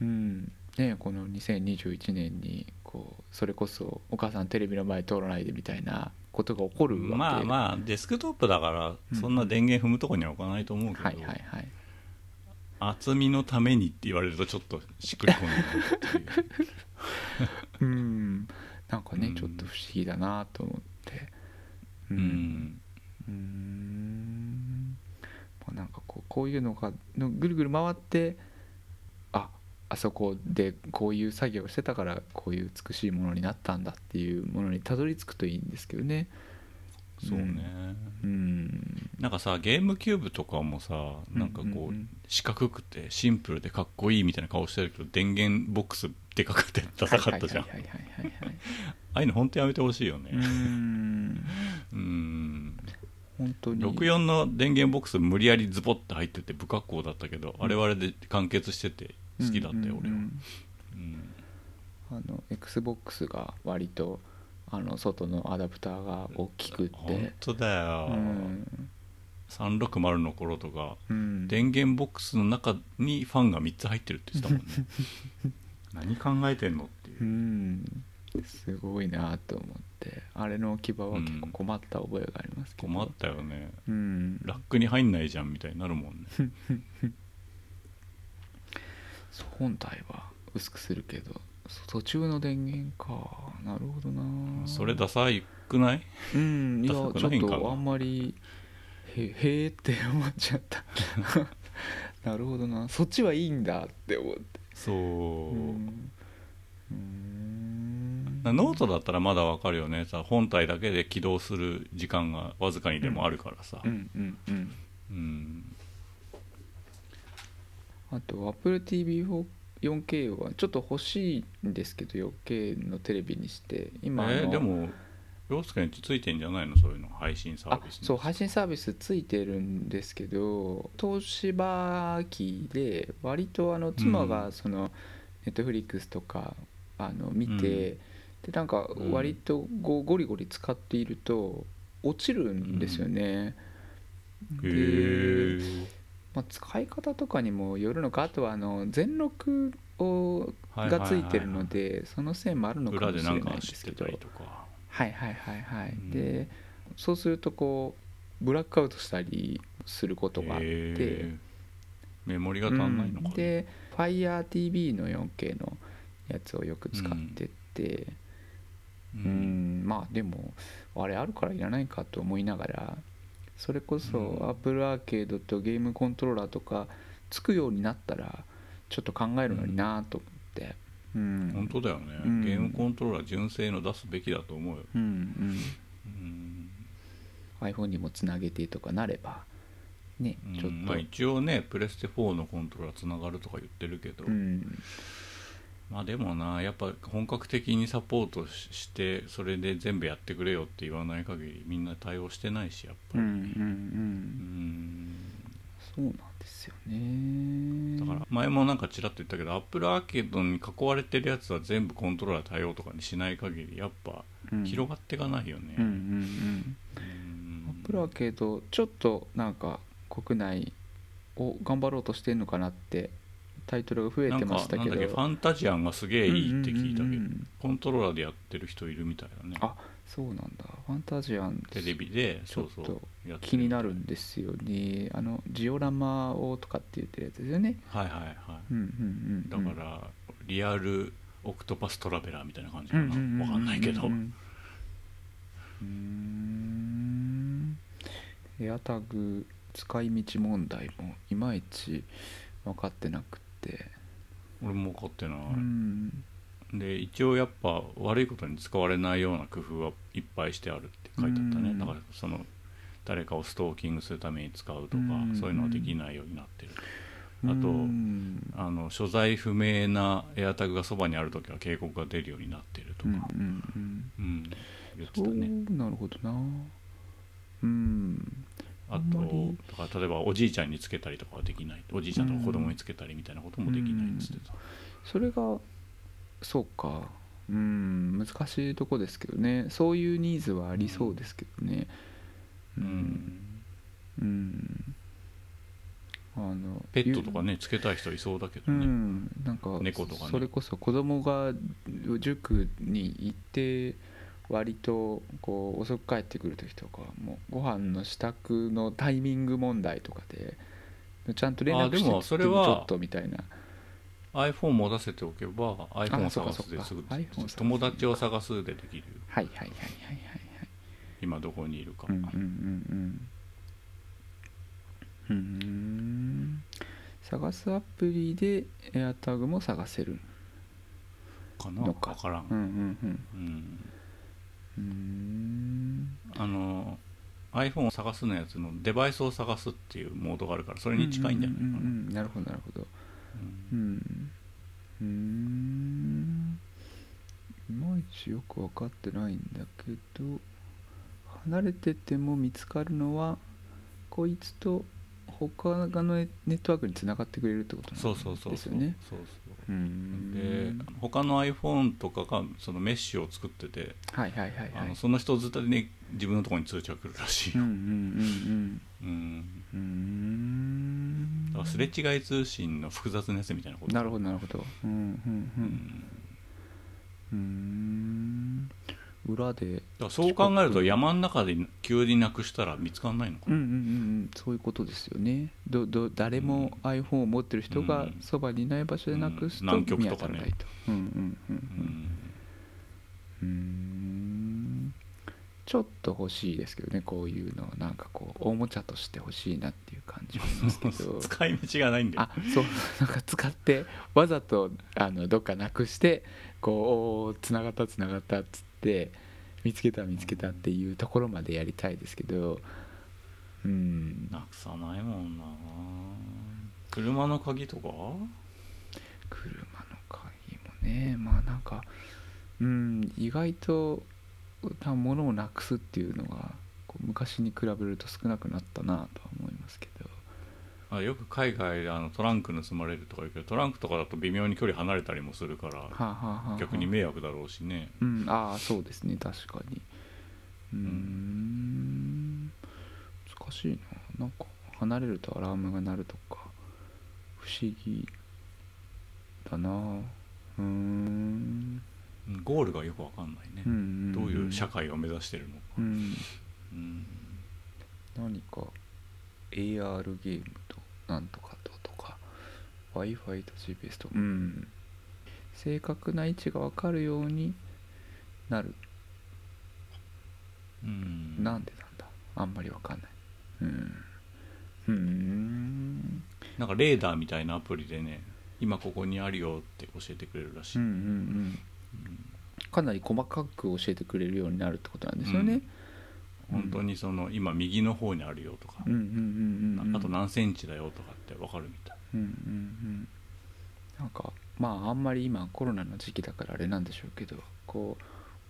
うん。ね、この2021年にこうそれこそお母さんテレビの前通らないでみたいなことが起こるわけ。まあまあデスクトップだからうんそんな電源踏むとこには置かないと思うけど、はいはいはい厚みのためにって言われるとちょっとしっくりこないっていううん。なんかね、うんちょっと不思議だなと思って。ううん。うーん。まあなんかこうこういうのがのぐるぐる回ってああそこでこういう作業をしてたからこういう美しいものになったんだっていうものにたどり着くといいんですけどねそうね、うん。なんかさゲームキューブとかもさなんかこう,、四角くてシンプルでかっこいいみたいな顔してるけど電源ボックスでかくてダサかったじゃん。ああいうの本当やめてほしいよね。うーん。うん。本当に。64の電源ボックス無理やりズボッて入ってて不格好だったけど、あれはあれで完結してて好きだったよ、俺は、あの XBOX が割とあの外のアダプターが大きくっ本て当だよ、うん。360の頃とかうん。電源ボックスの中にファンが3つ入ってるって言ってたもんね。何考えてんのっていう。う、ん。すごいなと思って。あれの置き場は結構困った覚えがありますけど、困ったよね。うん。ラックに入んないじゃんみたいになるもんね。本体は薄くするけど途中の電源か。なるほどな。それダサいくない？うんいやちダょっとあんまりへ へーって思っちゃった。なるほどな。そっちはいいんだって思って。そう、うん。ノートだったらまだわかるよね。さ本体だけで起動する時間がわずかにでもあるからさ。うんうんうん。うん。あと AppleTV4K はちょっと欲しいんですけど 4K のテレビにして今えーでも洋介についてんじゃないの？そういうの配信サーあビスに。そう配信サービスついてるんですけど東芝機で割とあの妻うん。がそのネットフリックスとかあの見て、うん。でなんか割とゴゴリゴリ使っていると落ちるんですよね、へでえまあ、使い方とかにもよるのかあとはあの全録をがついてるのでそのせいもあるのかもしれないですけど。はいはいはいはい、うんでそうするとこうブラックアウトしたりすることがあって、メモリが足んないのかな、うん。で FireTV の 4K のやつをよく使ってて。ううん。ん。まあでもあれあるからいらないかと思いながらそれこそうん。Apple アーケードとゲームコントローラーとかつくようになったらちょっと考えるのになと思って。うん。本当だよね、うん。ゲームコントローラー純正の出すべきだと思うよ、うんうん。うん、iPhone にもつなげてとかなればねうん。ちょっと、まあ、一応ねプレステ4のコントローラーつながるとか言ってるけど、うんまあでもなやっぱ本格的にサポートししてそれで全部やってくれよって言わない限りみんな対応してないしやっぱり、うんうんううん。んそうなんですよね。だから前もなんかちらっと言ったけどアップルアーケードに囲われてるやつは全部コントローラー対応とかにしない限りやっぱうん。広がっていかないよね、うんうんうん。うん。アップルアーケードちょっとなんか国内を頑張ろうとしてんのかなってタイトルが増えてましたけど。ファンタジアンがすげえいいって聞いたけど、うんうんうん。うんコントローラーでやってる人いるみたいだね。あそうなんだ。ファンタジアンテレビでちょっと気になるんですよね。あのジオラマをとかって言ってるやつですよね。はいはいはい。うんうんだうん。から、リアルオクトパストラベラーみたいな感じかな、うんうんうんわかんないけど、うん。エアタグ使い道問題もいまいち分かってなくて俺も分かってない、うん。で一応やっぱ悪いことに使われないような工夫はいっぱいしてあるって書いてあったね、うん。だからその誰かをストーキングするために使うとか、うん。そういうのはできないようになってる。あとうん。あの所在不明なエアタグがそばにあるときは警告が出るようになってるとか、うん言ってそうたねなるほどな。うんあとだから例えばおじいちゃんにつけたりとかはできない。おじいちゃんとか子供につけたりみたいなこともできないっつってた、それがそうか。うん難しいとこですけどね。そういうニーズはありそうですけどね。うん。うん。あのペットとかねつけたい人いそうだけうどね、ん。なんか猫とかね。それこそ子供が塾に行って割とこう遅く帰ってくる時とかもうご飯の支度のタイミング問題とかでちゃんと連絡してもそれはちょっとみたいな。iPhone 持たせておけば iPhone を探すですぐ友達を探すでできる。よはいはいはいはいはいはい。今どこにいるか、うんうんうんうん。うーん探すアプリで AirTag も探せるかな？分のか。からん、うんうんうん。うんうーん。あの iPhone を探すのやつのデバイスを探すっていうモードがあるからそれに近いんじゃないかな、うんうんうんうん。なるほどなるほど。うん。うーん。いまいちよく分かってないんだけど離れてても見つかるのはこいつと他のネットワークにつながってくれるってことそうそうそうそう。ですよねそううーそう。んで他の iPhone とかがそのメッシュを作ってて、その人ずっとね自分のところに通知が来るらしいよ、うんうんうんうん。うん。うーん。だからすれ違い通信の複雑なやつみたいなこと。なるほどなるほど。うんうんううん。んうーん裏でそう考えると山の中で急になくしたら見つかんないのかうんうんうんうん。そういうことですよね。どど誰も iPhone を持ってる人がうん。そばにいない場所でなくすと見当たらないと。うんうんうんううん。んうーん。ちょっと欲しいですけどね。こういうのなんかこうおもちゃとして欲しいなっていう感じはしますけど。使い道がないんだよ。あそう。なんか使ってわざとあのどっかなくしてこうつながったつながったっつって見つけた見つけたっていうところまでやりたいですけどうん。なくさないもんな。車の鍵とか？車の鍵もねまあなんかうん意外とな物をなくすっていうのが昔に比べると少なくなったなとは思いよく海外であのトランク盗まれるとか言うけどトランクとかだと微妙に距離離れたりもするからはあ、はあはあはあ、逆に迷惑だろうしね。うん。ああそうですね。確かに。うーん。難しいな。なんか離れるとアラームが鳴るとか不思議だな。うーん。うんゴールがよくわかんないね、うんうんどういう社会を目指してるのか、うん。うん。何か AR ゲーム。となんとかととか w i f i と GPS とうん。正確な位置が分かるようになる。うん。なんでなんだ？あんまり分かんない。うん。うーん。なんかレーダーみたいなアプリでね今ここにあるよって教えてくれるらしい、うんうんうん。かなり細かく教えてくれるようになるってことなんですよね、本当にその今右の方にあるよとか、あと何センチだよとかって分かるみたい。うんうんうんなんかまああんまり今コロナの時期だからあれなんでしょうけどこ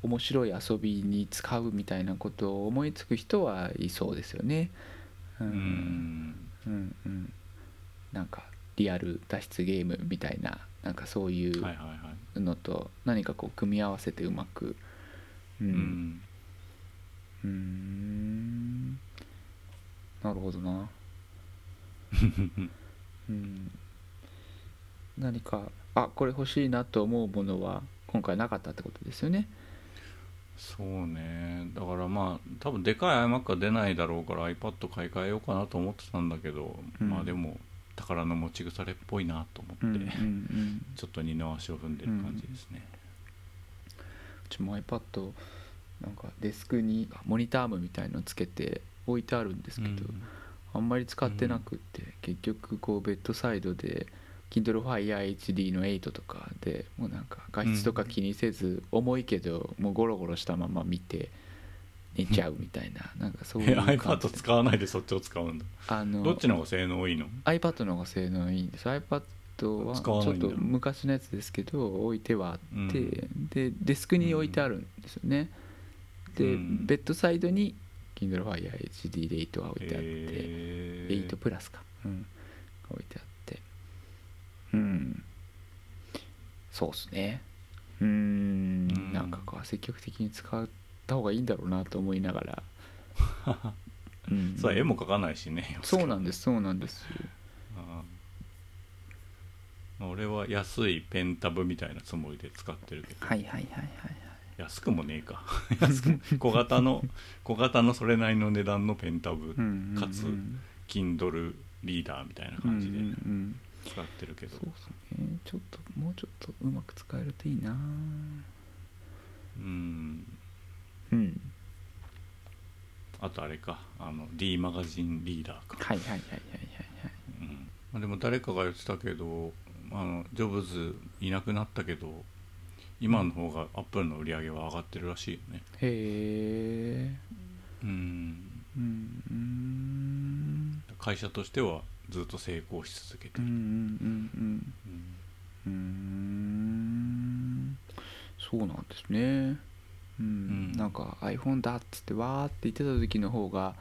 う面白い遊びに使うみたいなことを思いつく人はいそうですよね。ううん。んうんうん。なんかリアル脱出ゲームみたいななんかそういうのと何かこう組み合わせてうまくううんんうーん。なるほどな。うん。何かあこれ欲しいなと思うものは今回なかったってことですよね。そうね。だからまあ多分でかい iMac が出ないだろうから iPad 買い替えようかなと思ってたんだけど、うん。まあでも宝の持ち腐れっぽいなと思って、うんうんうん。ちょっと二の足を踏んでる感じですね、うちも iPad なんかデスクにモニタームみたいのつけて置いてあるんですけど、あんまり使ってなくって、結局こうベッドサイドで Kindle Fire HD の8とかでもうなんか画質とか気にせず、重いけどもうゴロゴロしたまま見て寝ちゃうみたいななんかそういえう感じ。iPad 使わないでそっちを使うんだ。あのどっちの方が性能いいの？iPad の方が性能いいんです。iPad はちょっと昔のやつですけど置いてはあって、うん。でデスクに置いてあるんですよね、で、うん。ベッドサイドに Kindle Fire HD で8が置いてあって、えー。8プラスか、うん、置いてあって。うん。そうっすね。うーん。うん。なんかこう積極的に使った方がいいんだろうなと思いながら、うん、そう絵も描かないしね。そうなんです。そうなんです。俺は安いペンタブみたいなつもりで使ってるけど。はいはいはいはい安くもねえか。安くも小型の 小型のそれなりの値段のペンタブうんうんうんかつ Kindle リーダーみたいな感じでうんうんうん。使ってるけど。そうですね。ちょっともうちょっとうまく使えるといいな。うん。うん。あとあれか。あの D マガジンリーダーか、はいはいはいはいはいはい。うん。まあ、でも誰かが言ってたけどあのジョブズいなくなったけど今の方がアップルの売り上げは上がってるらしいよね。へえうん。うん。うん会社としてはずっと成功し続けてうん。うん。る、うん。うん。うん。うん。そうなん。ですねうん、うん。なん。か iPhone だっつってわーって言ってた時の方が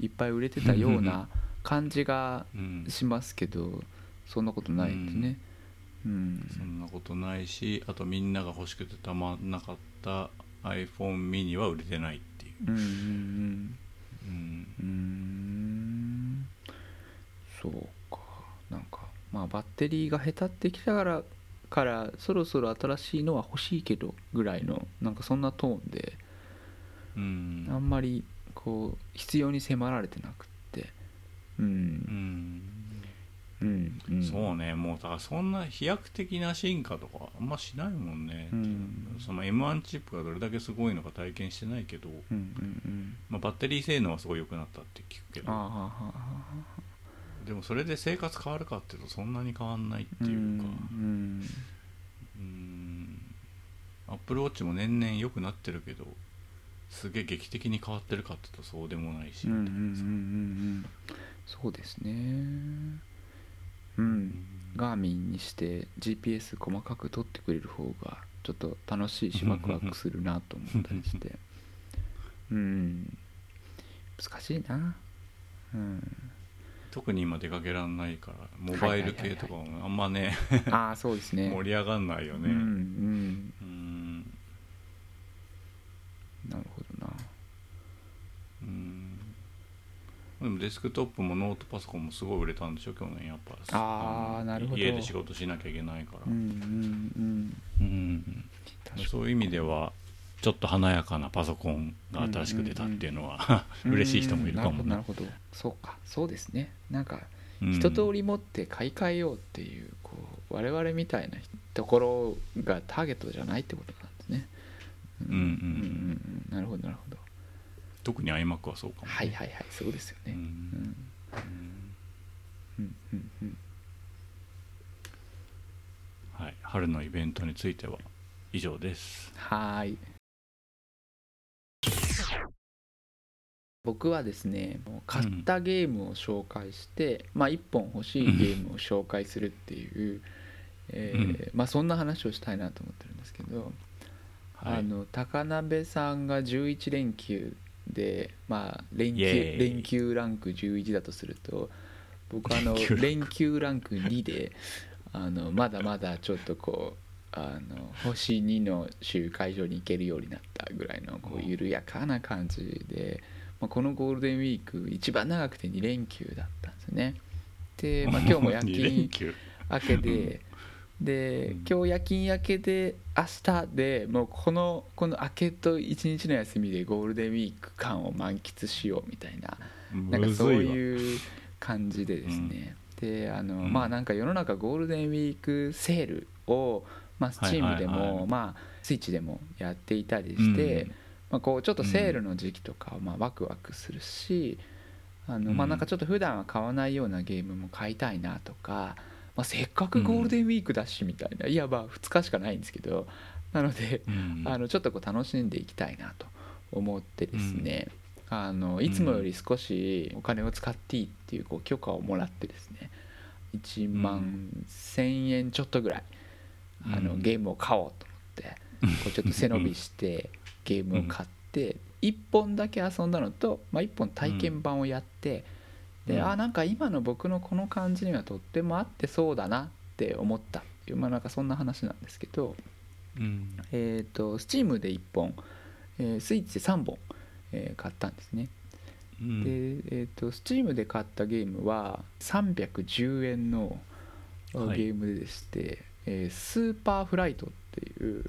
いっぱい売れてたような感じがうん。しますけどそん。なことないですねうん。そんなことないしあとみんなが欲しくてたまんなかった iPhone mini は売れてないっていう、うんうんうん。そうか。なんかまあバッテリーがへたってきたからからそろそろ新しいのは欲しいけどぐらいのなんかそんなトーンでうん。あんまりこう必要に迫られてなくって。ううんんうんうん。そうねもうだからそんな飛躍的な進化とかあんましないもんね、うん。その M1 チップがどれだけすごいのか体験してないけど、うんうんうん。まあ、バッテリー性能はすごい良くなったって聞くけど。でもそれで生活変わるかっていうとそんなに変わんないってあいうか。うんうん。アップルウォッチも年々良くなってるけどすげえ劇的に変わってるかっていうとそうでもないし、うんうんうんうんうん。そうですねうん。ガーミンにして GPS 細かく取ってくれる方がちょっと楽しいしワクワクするなと思ったりして。うん。難しいな。うん。特に今出かけらんないからモバイル系とかもあんまね。ああそうですね。盛り上がんないよね。うんうんうんなるほどなうんでもデスクトップもノートパソコンもすごい売れたんでしょ去年やっぱ。あーのなるほど。家で仕事しなきゃいけないから、うんうんうん。うんそういう意味ではちょっと華やかなパソコンが新しく出たっていうのは、嬉しい人もいるかもうんなるほどなるほど。そうかそうですね。なんかうん一通り持って買い替えようっていうこう我々みたいなところがターゲットじゃないってことなんですね。うん。うんうんうん。なるほどなるほど特に iMac はそうかもね、はいはいはいそうですよね。うん。うん。うんうんうん。はい、春のイベントについては以上です。はーい。僕はですね買ったゲームを紹介して、まあ1本欲しいゲームを紹介するっていう、えーまあそんな話をしたいなと思ってるんですけど、はい。あの高鍋さんが11連休でまあ連休連休ランク11だとすると僕あの連休ランク。連休ランク2であのまだまだちょっとこうあの星2の集会所に行けるようになったぐらいのこう緩やかな感じで、まあ、このゴールデンウィーク一番長くて2連休だったんですね。で、まあ、今日も夜勤休。明けででうん。今日夜勤明けで明日でもうこのこの明けと一日の休みでゴールデンウィーク間を満喫しようみたいななんかそういう感じでですね、であの、うん。まあなんか世の中ゴールデンウィークセールを、まあ、スチームでも、まあスイッチでもやっていたりして、うん。まあ、こうちょっとセールの時期とかはまあワクワクするし、あのまあうんなんかちょっと普段は買わないようなゲームも買いたいなとか、まあ、せっかくゴールデンウィークだしみたいな、いやまあ2日しかないんですけどなので、うん。あのちょっとこう楽しんでいきたいなと思ってですね、あのいつもより少しお金を使っていいっていうこう許可をもらってですね1万1000円ちょっとぐらいあのうん。ゲームを買おうと思ってこうちょっと背伸びしてゲームを買って1本だけ遊んだのと、まあ、1本体験版をやってでうん。あなんか今の僕のこの感じにはとっても合ってそうだなって思った。っていうまあなんかそんな話なんですけどうん。えっ、と Steam で1本、えー、スイッチで3本、えー買ったんですね、うん。で、えー、と Steam で買ったゲームは310円のゲームでして、えースーパーフライトっていう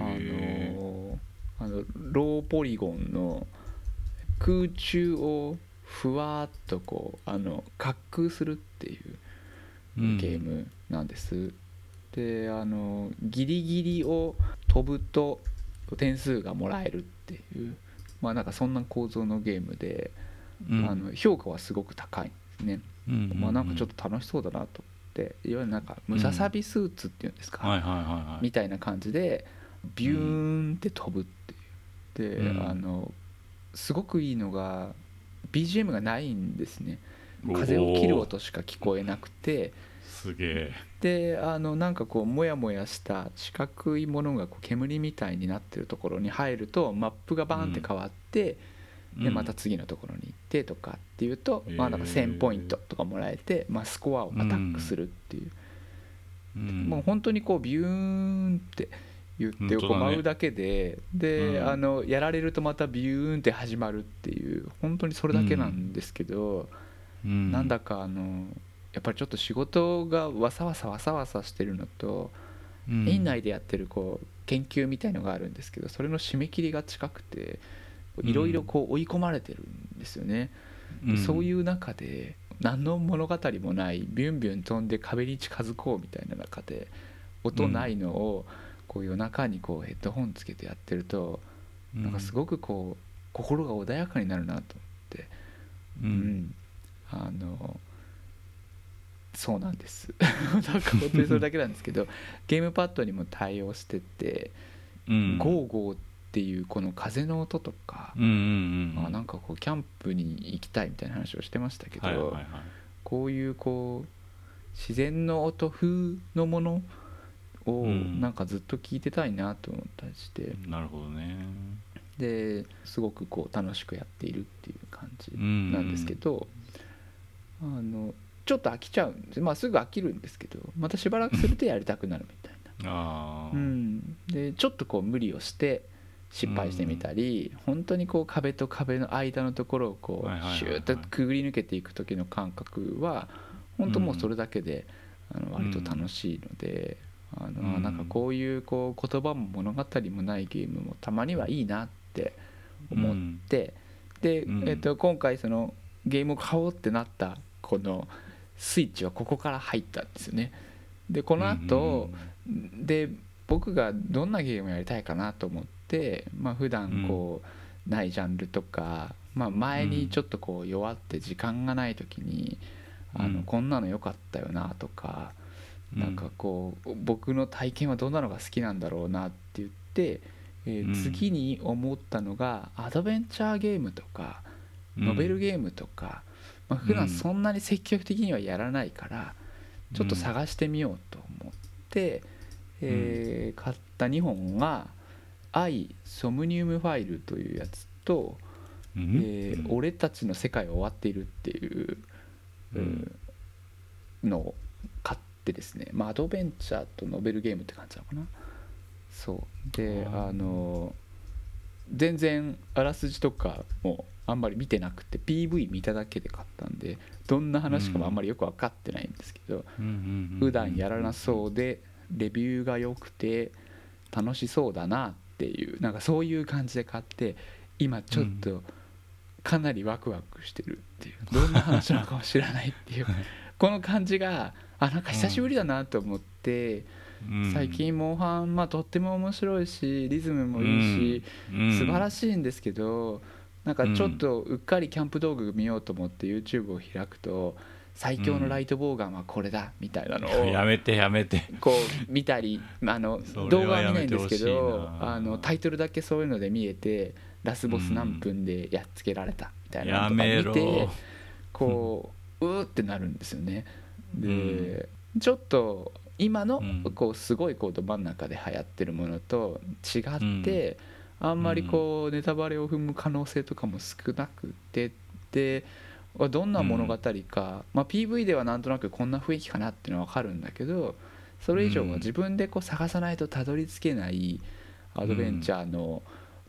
あのあのローポリゴンの空中をふわっとこうあの滑空するっていううん。ゲームなんです、であのギリギリを飛ぶと点数がもらえるっていうまあなんかそんな構造のゲームで、うん。あの評価はすごく高いんですね、うん。まあなんかちょっと楽しそうだなと思っていわゆるなんかムササビスーツっていうんですか、みたいな感じでビューンって飛ぶっていう。で、うん。あのすごくいいのが BGM がないんですね。風を切る音しか聞こえなくて。すげえ。であのなんかこうモヤモヤした四角いものがこう煙みたいになってるところに入るとマップがバーンって変わって、でまた次のところに行ってとかっていうと、まあなんか1000ポイントとかもらえて、まあ、スコアをアタックするっていう、うん。もう本当にこうビューンって言ってこう舞うだけでで、うん。あのやられるとまたビューンって始まるっていう本当にそれだけなんですけど、うん。なんだかあのやっぱりちょっと仕事がわさわさわさわさしてるのと、うん。院内でやってるこう研究みたいのがあるんですけどそれの締め切りが近くていろいろこう追い込まれてるんですよね、でそういう中で何の物語もないビュンビュン飛んで壁に近づこうみたいな中で音ないのをこう夜中にこうヘッドホンつけてやってるとなんかすごくこう心が穏やかになるなと思って。ううん。んあのそうなんです。なんか本当にそれだけなんですけど ゲームパッドにも対応しててうん。ゴーゴーっていうこの風の音とかうんうんうん。あなんかこうキャンプに行きたいみたいな話をしてましたけど、はいはいはい。こういうこう自然の音風のものをうん。なんかずっと聞いてたいなと思ったりして、なるほどね。ですごくこう楽しくやっているっていう感じうん。なんですけど、あのちょっと飽きちゃうんです、まあ、すぐ飽きるんですけどまたしばらくするとやりたくなるみたいな。ああうん、でちょっとこう無理をして失敗してみたり、本当にこう壁と壁の間のところをこうシューッとくぐり抜けていく時の感覚は本当もうそれだけで、あの割と楽しいので、あのうん。なんかこういうこう言葉も物語もないゲームもたまにはいいなって思って、で、うん。えっと今回そのゲームを買おうってなったこのスイッチはここから入ったんですよね。でこの後、で僕がどんなゲームやりたいかなと思ってまあ普段こうないジャンルとか、まあ、前にちょっとこう弱って時間がない時に、あうん。のこんなの良かったよなとか、うんなんかこう僕の体験はどんなのが好きなんだろうなって言って、えーうん。次に思ったのがアドベンチャーゲームとかノベルゲームとか、まあ、普段そんなに積極的にはやらないから、ちょっと探してみようと思って、えー買った2本が「愛ソムニウムファイル」というやつと「うん。えー俺たちの世界は終わっている」っていううん。のってですね、まあ、アドベンチャーとノベルゲームって感じなのかな。そう。であの全然あらすじとかもあんまり見てなくて PV 見ただけで買ったんでどんな話かもあんまりよく分かってないんですけど、ん普段やらなそうでレビューが良くて楽しそうだなっていうなんかそういう感じで買って今ちょっとかなりワクワクしてるっていう。どんな話なのかも知らないっていう この感じがあなんか久しぶりだなと思ってうん。最近モンハンまあとっても面白いしリズムもいいしうん。素晴らしいんですけどなんかちょっとうっかりキャンプ道具見ようと思って YouTube を開くと最強のライトボウガンはこれだみたいなのを やめてやめて。こう見たりあの動画は見ないんですけどあのタイトルだけそういうので見えてラスボス何分でやっつけられたみたいなのとか見てこううーってなるんですよね。でちょっと今のうん。こうすごいこうど真ん中で流行ってるものと違ってあんまりこうネタバレを踏む可能性とかも少なくてでどんな物語か、まあ、PV ではなんとなくこんな雰囲気かなっていうのは分かるんだけどそれ以上は自分でこう探さないとたどり着けないアドベンチャーの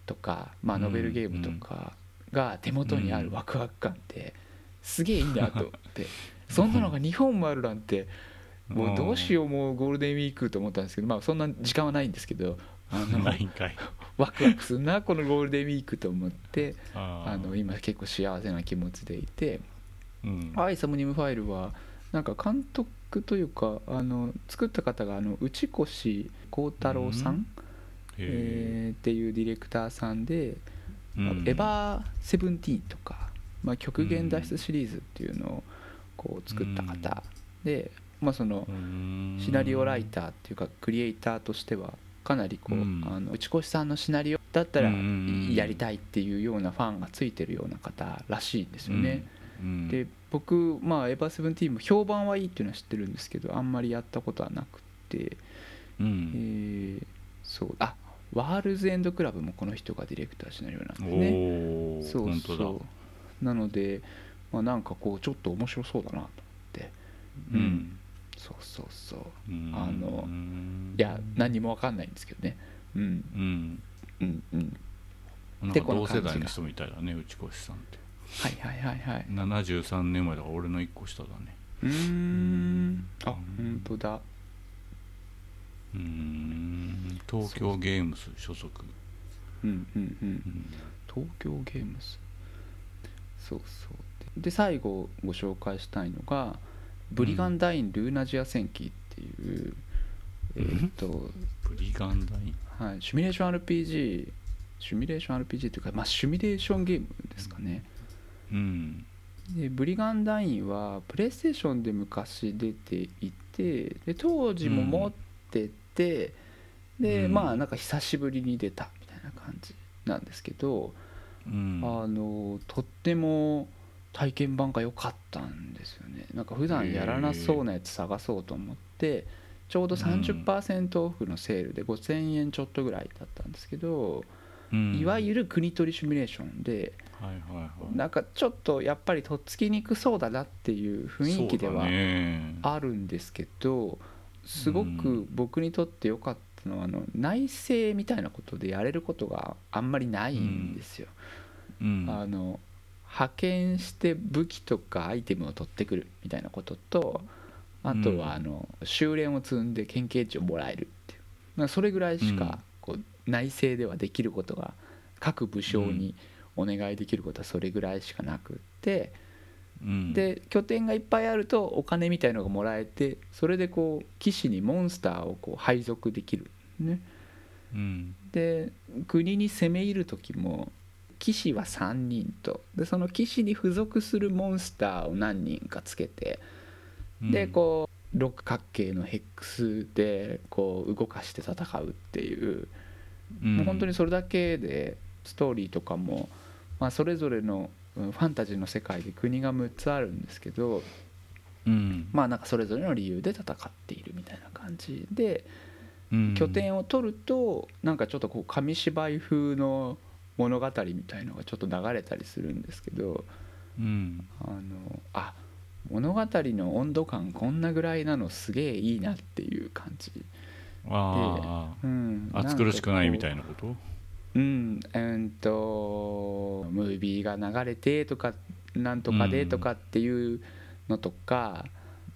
とか、まあ、ノベルゲームとかが手元にあるワクワク感ってすげえいいなと思って。そんなのが2本もあるなんてもうどうしようもうゴールデンウィークと思ったんですけどまあそんな時間はないんですけどあの ないんかい。ワクワクするなこのゴールデンウィークと思ってあの今結構幸せな気持ちでいてうん「アイサムニムファイルは」なんか監督というかあの作った方があの内越幸太郎さん、えーっていうディレクターさんで「うん。エヴァーセブンティーン」とか、まあ、極限脱出シリーズっていうのをこう作った方で、まあ、そのうん。シナリオライターっていうかクリエイターとしてはかなりこう、うん。あの内越さんのシナリオだったらうんやりたいっていうようなファンがついてるような方らしいんですよね。うんで僕まあエヴァーセブンティーンも評判はいいっていうのは知ってるんですけどあんまりやったことはなくて、うん。えーそう。あワールズエンドクラブもこの人がディレクターシナリオなんですね。そうそうなので、まあ、なんかこうちょっと面白そうだなと思って。ううん。んそうそうそう。うん。あのうんいや何にも分かんないんですけどね。うん。うん。うんうん。同世代の人みたいだね内越さんって。はいはいはいはい。73年前だから俺の1個下だね。うーん。あ本当だ。うーん。東京ゲームス所属。うんうんうん。うん。東京ゲームスそうそう。で最後ご紹介したいのが「ブリガンダイン・ルーナジア戦記」っていう、えーっと、ブリガンダイン。はい、シミュレーション RPG シミュレーション RPG というか、まあ、シミュレーションゲームですかね。うん。でブリガンダインはプレイステーションで昔出ていてで当時も持ってて、でうん。まあなんか久しぶりに出たみたいな感じなんですけど、うん。あのとっても体験版が良かったんですよね。なんか普段やらなそうなやつ探そうと思ってちょうど30%オフのセールで5000円ちょっとぐらいだったんですけど、うん。いわゆる国取りシミュレーションではいはいはい。なんかちょっとやっぱりとっつきにくそうだなっていう雰囲気ではね。あるんですけどすごく僕にとって良かったのはあの内政みたいなことでやれることがあんまりないんですよ。うん。あの派遣して武器とかアイテムを取ってくるみたいなこととあとうんはあの修練を積んで経験値をもらえるっていう。まあそれぐらいしうん。かこう内政ではできることが各武将にお願いできることはそれぐらいしかなくってうん。で拠点がいっぱいあるとお金みたいのがもらえてそれでこう騎士にモンスターをこう配属できるね。うん。で国に攻め入る時も騎士は3人と。でその騎士に付属するモンスターを何人かつけてでこう六角形のヘックスでこう動かして戦うっていう。うん。もう本当にそれだけでストーリーとかも、まあ、それぞれのうんファンタジーの世界で国が6つあるんですけどうん。まあなんかそれぞれの理由で戦っているみたいな感じでうん。拠点を取るとなんかちょっとこう紙芝居風の物語みたいのがちょっと流れたりするんですけどうん。あのあ物語の温度感こんなぐらいなのすげえいいなっていう感じ、あうん、あ暑苦しくないみたいいなこと？うんうんとムービーが流れてとかなんとかでとかっていうのとか、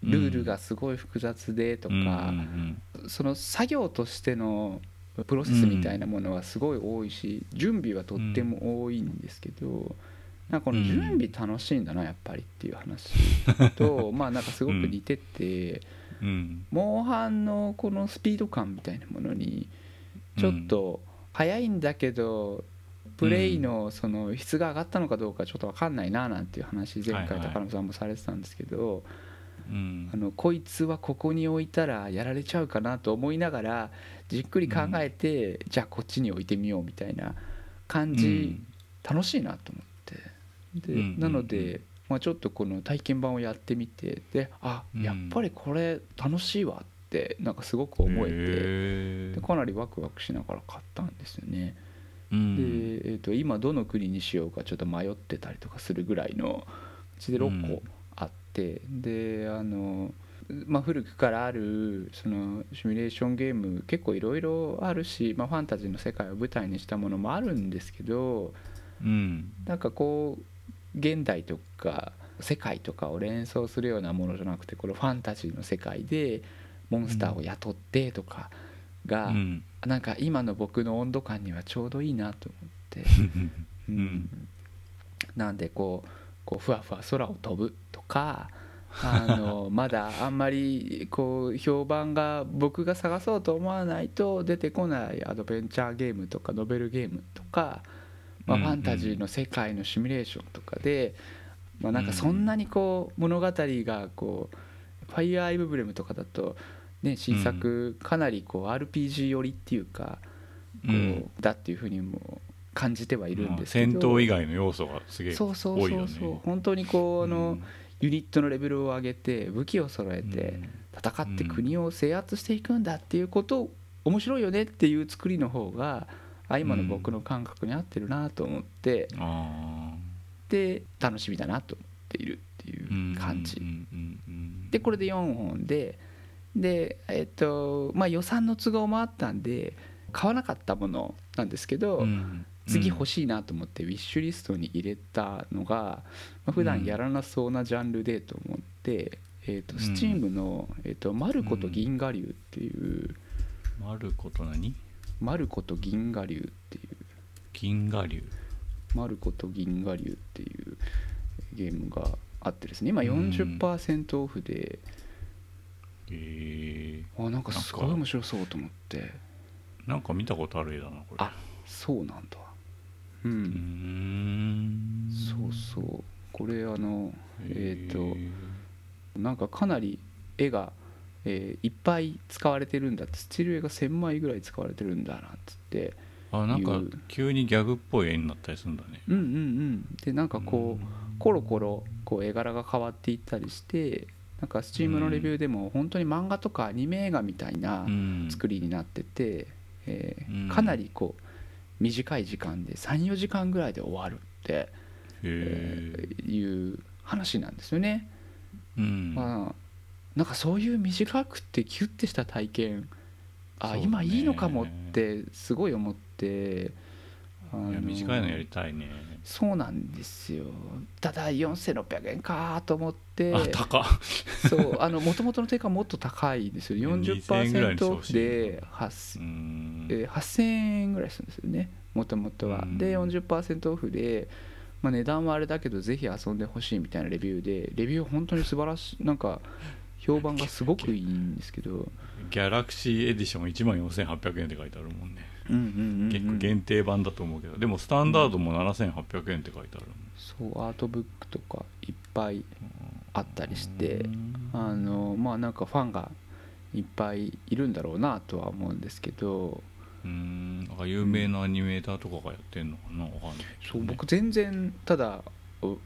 ルールがすごい複雑でとか、うんうんその作業としてのプロセスみたいなものはすごい多いし、準備はとっても多いんですけど、なんかこの準備楽しいんだなやっぱりっていう話と、まあなんかすごく似てて、うん。モンハンのこのスピード感みたいなものにちょっと速いんだけど、プレイのその質が上がったのかどうかちょっと分かんないななんていう話前回高野さんもされてたんですけど、うん。あのこいつはここに置いたらやられちゃうかなと思いながらじっくり考えて、じゃあこっちに置いてみようみたいな感じ、楽しいなと思って。で、うん。なので、まあ、ちょっとこの体験版をやってみてであうん。やっぱりこれ楽しいわってなんかすごく思えて、でかなりワクワクしながら買ったんですよね。うん。で、えー、と今どの国にしようかちょっと迷ってたりとかするぐらいのうちで6個あって、であの、まあ、古くからあるそのシミュレーションゲーム結構いろいろあるし、まあ、ファンタジーの世界を舞台にしたものもあるんですけどうん。なんかこう現代とか世界とかを連想するようなものじゃなくてこのファンタジーの世界でモンスターを雇ってとかが、うん。なんか今の僕の温度感にはちょうどいいなと思って、ううん。なんでこうこうふわふわ空を飛ぶとかあの まだあんまりこう評判が僕が探そうと思わないと出てこないアドベンチャーゲームとかノベルゲームとか、まあ、ファンタジーの世界のシミュレーションとかで、まあ、なんかそんなにこう物語がこう「ファイアーエムブレム」とかだと、ね、新作かなりこう RPG 寄りっていうかこうだっていうふうにも感じてはいるんまあですけど。戦闘以外の要素がすげえそうそう多いよそうそう、ね本当にこうあの、うんユニットのレベルを上げて武器を揃えて戦って国を制圧していくんだっていうこと面白いよねっていう作りの方があ今の僕の感覚に合ってるなと思ってあで楽しみだなと思っているっていーう感じ。でこれで4本ででえっとまあ予算の都合もあったんで買わなかったものなんですけど、うん。次欲しいなと思ってウィッシュリストに入れたのが、まあ、普段やらなそうなジャンルでと思って、えー、とん。Steam の、えーと「マルコと銀河流」っていう、マルコと何？マルコと銀河流っていう。銀河流。マルコと銀河流っていうゲームがあってですね今うん。40%オフで、えあなんかすごい面白そうと思って。ー、なんか見たことある絵だなこれ。あそうなんだ。うん。そうそう。これあのえっ、とーなんかかなり絵が、えーいっぱい使われてるんだって。スチール絵が1000枚ぐらい使われてるんだなっつって。あなんか急にギャグっぽい絵になったりするんだね。うんうんうん。でなんかこうコロコロこう絵柄が変わっていったりしてなんかスチームのレビューでも本当に漫画とかアニメ映画みたいなうん。作りになってて、えーうん。かなりこう短い時間で34時間ぐらいで終わるって、へええーいう話なんですよね。うん。まあなんかそういう短くてキュッてした体験あ、ね。今いいのかもってすごい思ってあいや短いのやりたいねそうなんですよ。ただ4600円かと思って。あ高っ。そうあの元々の定価もっと高いですよ。2000円ぐらいにして40%オほしい。フで8う、ん。えー8000円ぐらいするんですよね。もともとは。うん。で40%オフで、まあ、値段はあれだけどぜひ遊んでほしいみたいなレビューでレビュー本当に素晴らしいなんか評判がすごくいいんですけど。ギャラクシーエディション1万4800円って書いてあるもんね結構限定版だと思うけど。でもスタンダードも7800円って書いてある。そうアートブックとかいっぱいあったりして。うん。あのまあなんかファンがいっぱいいるんだろうなとは思うんですけど。うん。なんか有名なアニメーターとかがやってんのかな？わかんない。ねそう僕全然ただ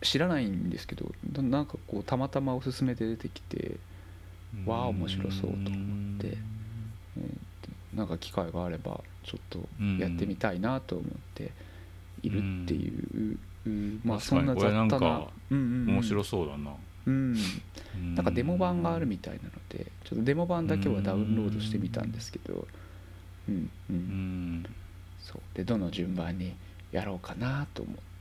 知らないんですけどななんかこうたまたまおすすめで出てきてわあ面白そうと思って。えーなんか機会があればちょっとやってみたいなと思っているっていう、うん。まあそんな雑多な面白そうだな。うん。うん。なんかデモ版があるみたいなのでちょっとデモ版だけはダウンロードしてみたんですけど。うんううんん。そう。でどの順番にやろうかなと思って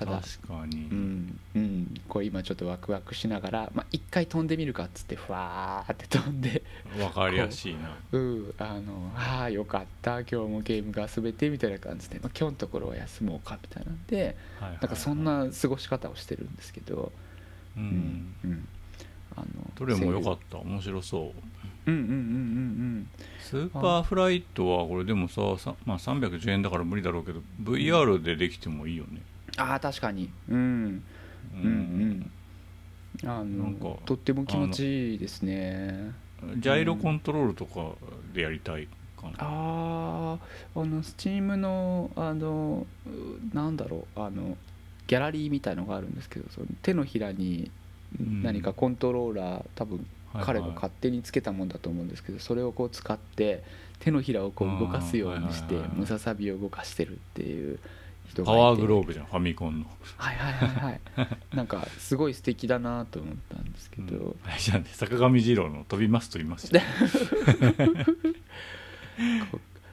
ただ。確かに。うん。うん。これ今ちょっとワクワクしながらまあ一回飛んでみるかっつってふわーって飛んで。わかりやすいな。うん。あのああよかった。今日もゲームが遊べてみたいな感じで、まあ、今日のところは休もうかみたいなんではいはいはい。なんかそんな過ごし方をしてるんですけど。ううん。んうん。あのどれも良かっった面白そう。たうんうんうんうんうん。スーパーフライトはこれでもささ、まあ、310円だから無理だろうけど VR でできてもいいよねああ確かに。うん。うん。うんあのとっても気持ちいいですね。ジャイロコントロールとかでやりたいかな、あああの Steam のあのうなんだろうあのギャラリーみたいのがあるんですけどその手のひらにうん。何かコントローラー多分彼が勝手につけたもんだと思うんですけどそれをこう使って手のひらをこう動かすようにしてムササビを動かしてるっていう人がパいて。ワーグローブじゃんファミコンの、はいはいはいはい。なんかすごい素敵だなと思ったんですけど、うん。あれじゃんね坂上二郎の飛びますと言いますよ。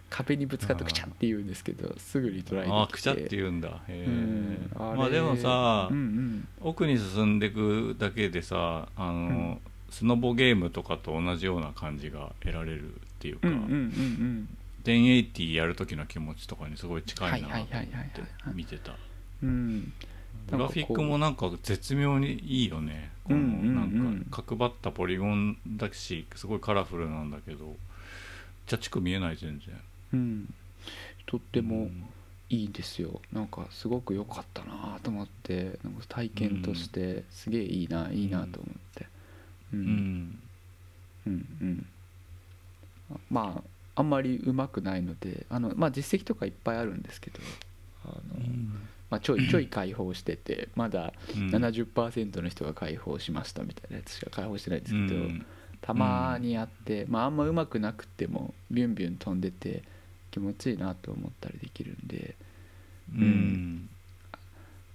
壁にぶつかってくちゃって言うんですけどすぐリトライできて。ああくちゃって言うんだ。へうんえまあでもさ、うんうん。奥に進んでいくだけでさあの、スノボゲームとかと同じような感じが得られるっていうか、うんうんうんうん1080やる時の気持ちとかにすごい近いなと思ってはい見てた。うん。グラフィックもなんか絶妙にいいよね。このうんうんうん。なんか角張ったポリゴンだしすごいカラフルなんだけどちゃちく見えない全然。うん。とってもうん。いいんですよ。なんかすごく良かったなと思ってなんか体験としてすげえいいないいなと思って。ううんん。うんうん。まああんまりうまくないのであの、まあ、実績とかいっぱいあるんですけどあの、まあ、ちょいちょい開放しててまだうん。70%の人が開放しましたみたいなやつしか開放してないんですけど、うん。たまにやって、まあ、あんまうまくなくてもビュンビュン飛んでて気持ちいいなと思ったりできるんでうん。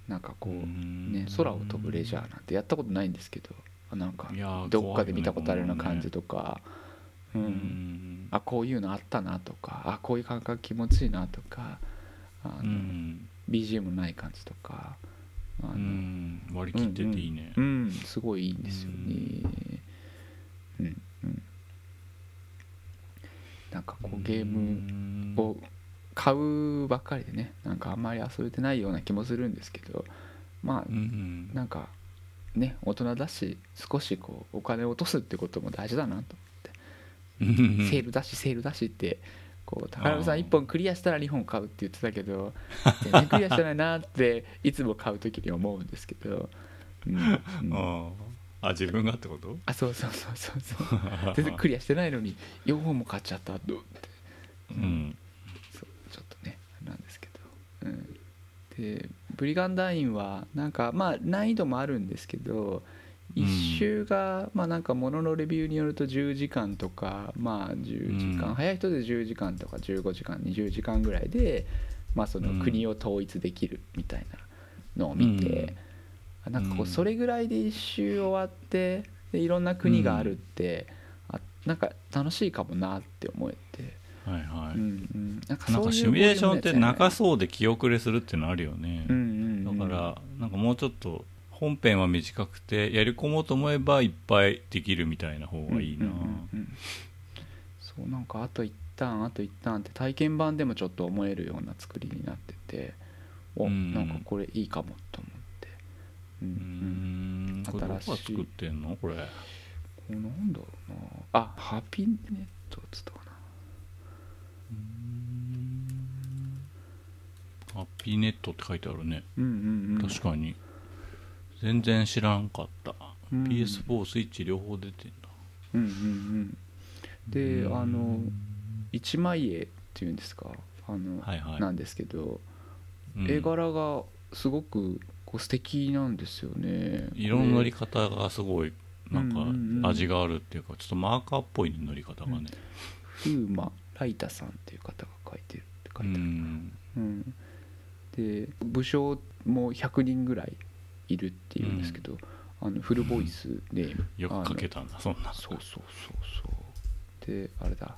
なんかこう、うん。ね、空を飛ぶレジャーなんてやったことないんですけどあなんかどっかで見たことあるような感じとか、ううん。んあこういうのあったなとかあこういう感覚気持ちいいなとかあの、うん。BGM ない感じとかあの、うん。割り切ってていいね。うんうん。すごいいいんですよね。うん。うんなんかこうゲームを買うばっかりでねなんかあんまり遊べてないような気もするんですけどまあうんなんかね大人だし少しこうお金を落とすってことも大事だなと。うんセールだしセールだしってこう高山さんあー1本クリアしたら2本買うって言ってたけど全然クリアしてないなっていつも買う時に思うんですけど、うん。うん。あ自分がってこと？あそうそうそうそうそう。全然クリアしてないのに4本も買っちゃったと思って。うん。そうちょっとねなんですけど、うん、でブリガンダインはなんかまあ難易度もあるんですけどうん一周がまあなんかもののレビューによると10時間とかまあ10時間、うん。早い人で10時間とか15時間20時間ぐらいでまあそうんの国を統一できるみたいなのを見て、あなんかこううん。それぐらいで一周終わってでいろんな国があるって、あなんか楽しいかもなって思えて、はいはい、うんうん、なんかシミュレーションって長そそうで気遅れするっていうのあるよね、うんうんうん、だからなんかもうちょっと本編は短くてやり込もうと思えばいっぱいできるみたいな方がいいな、うんうんうんうんそうなんかあと一旦あと一旦って体験版でもちょっと思えるような作りになっててお、うん。なんかこれいいかもと思って。うんうん。新しい。作ってんの？これ。これなんだろうな。あハピネットっつったかな。ハッピーネットって書いてあるね、うんうんうん。確かに全然知らんかった、うん。PS4 スイッチ両方出てんだうんうんうん。でうん。あの一枚絵っていうんですか？あの、はいはい。なんですけど、うん。絵柄がすごくこう素敵なんですよね。色の塗り方がすごいなんうんうんうん。か味があるっていうかちょっとマーカーっぽい塗り方がね。風磨ライタさんっていう方が書いてるって書ういてある、ん。うん。で武将も100人ぐらいいるっていうんですけど、あのフルボイスで、よく書けたんだそんなそうそうそうそう。であれだ。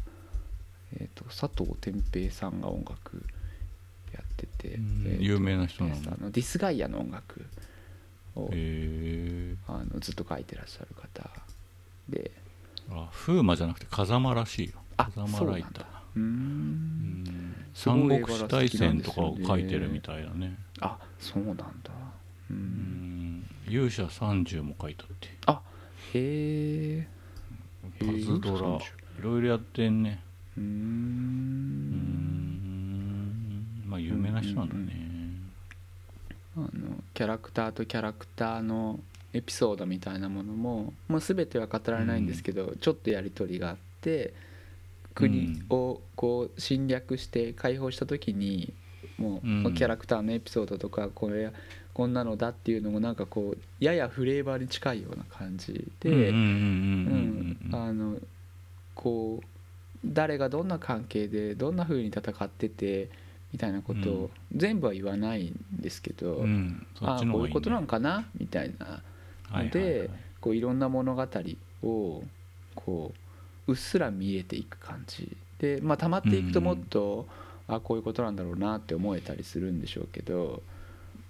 えっ、と佐藤天平さんが音楽やってて、うんえーと有名な人なの？あのディスガイアの音楽を、へえあのずっと書いてらっしゃる方で。あ風魔じゃなくて風間らしいよ。あ風間ライター。そうなん三国志大戦とかを書いてるみたいだね。あそうなんだううん。ん勇者30も書いたって。あへえパズドラ。いろいろやってんね。うん。ん。まあ有名な人なんだね。あのキャラクターとキャラクターのエピソードみたいなものももう全ては語られないんですけど、ちょっとやり取りがあって国をこう侵略して解放した時にもうキャラクターのエピソードとかこれこんなのだっていうのもなんかこうややフレーバーに近いような感じで、あのこう誰がどんな関係でどんな風に戦っててみたいなことを全部は言わないんですけど、うん。そああこういうことなんかなみたいなはいはいはい。でこういろんな物語をこううっすら見えていく感じで、まあ、溜まっていくともっと、あこういうことなんだろうなって思えたりするんでしょうけど、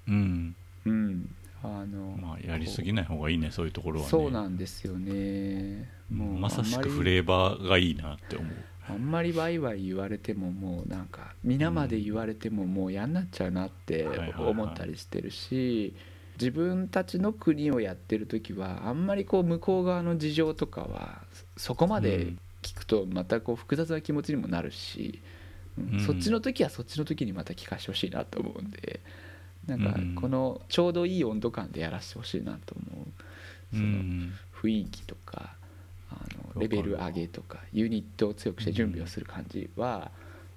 うん。うん、あのまあやりすぎない方がいいねそういうところはね。そうなんですよね。もうまさしくフレーバーがいいなって思う。あんまりワイワイ言われてももうなんか皆まで言われてももう嫌になっちゃうなって思ったりしてるし自分たちの国をやってる時はあんまりこう向こう側の事情とかはそこまで聞くとまたこう複雑な気持ちにもなるし、うんうん。そっちの時はそっちの時にまた聞かせてほしいなと思うんでなんかうん。このちょうどいい温度感でやらせてほしいなと思う。うそのん。雰囲気とかあのるレベル上げとかユニットを強くして準備をする感じは、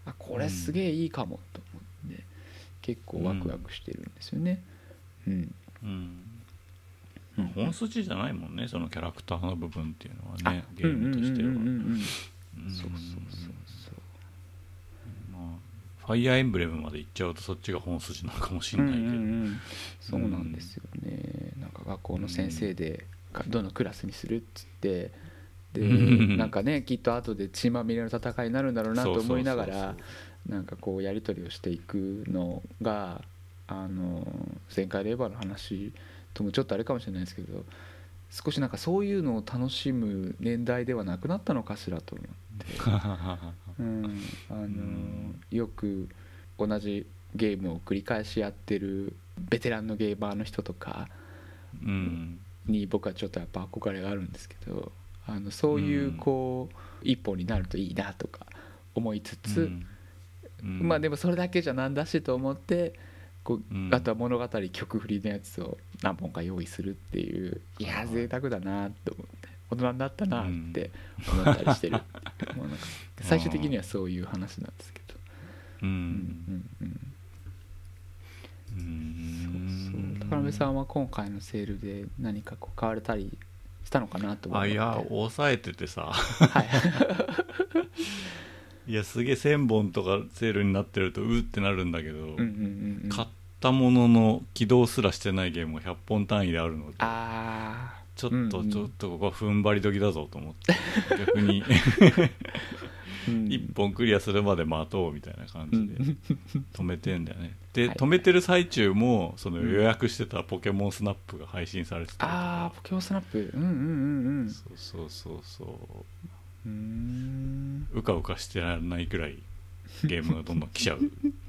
あこれすげえいいかもと思って結構ワクワクしてるんですよね。うん。本筋じゃないもんねそのキャラクターの部分っていうのはねあゲームとしては。そうそうそうまあファイアーエンブレムまで行っちゃうとそっちが本筋なのかもし。れないけど、うんうんうんそうなんですよね。なんか学校の先生でがどのクラスにするっつって。でうんなんかねきっと後で血まみれの戦いになるんだろうなと思いながらなんかこうやり取りをしていくのがあの前回レーバーの話ともちょっとあれかもしれないですけど少しなんかそういうのを楽しむ年代ではなくなったのかしらと思って、うんあのん。よく同じゲームを繰り返しやってるベテランのゲーマーの人とかうん。に僕はちょっとやっぱ憧れがあるんですけどあのそういうこう一本になるといいなとか思いつつ、うん。まあでもそれだけじゃなんだしと思ってこううん。あとは物語曲振りのやつを何本か用意するっていういや贅沢だなと思って大人になったなって思ったりしてる。もうなんか最終的にはそういう話なんですけど、ううん。んうん。うん、うんそう。高鍋さんは今回のセールで何かこう買われたりしたのかなと思って。あいや抑えててさ。はい。いやすげえ1000本とかセールになってるとうーってなるんだけど、うんうんうんうん。買ったものの起動すらしてないゲームが100本単位であるので。ああちょっと、うんうん。ちょっとここは踏ん張り時だぞと思って 逆に。1本クリアするまで待とうみたいな感じで止めてんだよね。で、はい。止めてる最中もその予約してたポケモンスナップが配信されてたりとかああポケモンスナップ。うんうんうんうん。そうそうそうそう。うーん。うかうかしてられないくらいゲームがどんどん来ちゃう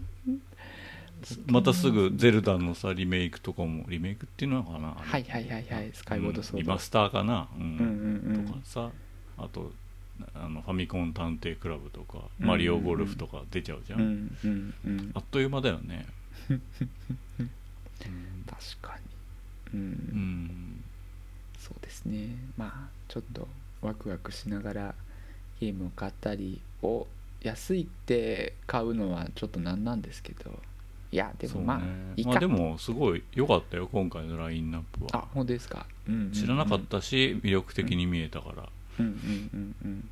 またすぐゼルダのさリメイクとかもリメイクっていうのかな？はいはいはいはいスカイボードソード。うんリマスターかな、うん。うんうんうん。とかさ。あとあのファミコン探偵クラブとか、うんマリオゴルフとか出ちゃうじゃん、うんうんうんあっという間だよね。確かに。うん、うん。そうですね。まあちょっとワクワクしながらゲームを買ったりを安いって買うのはちょっとなんなんですけどいやでもまあいいか。まあでもすごい良かったよ今回のラインナップあは本当ですか、うんうんうん知らなかったし魅力的に見えたから、うんうんうんうん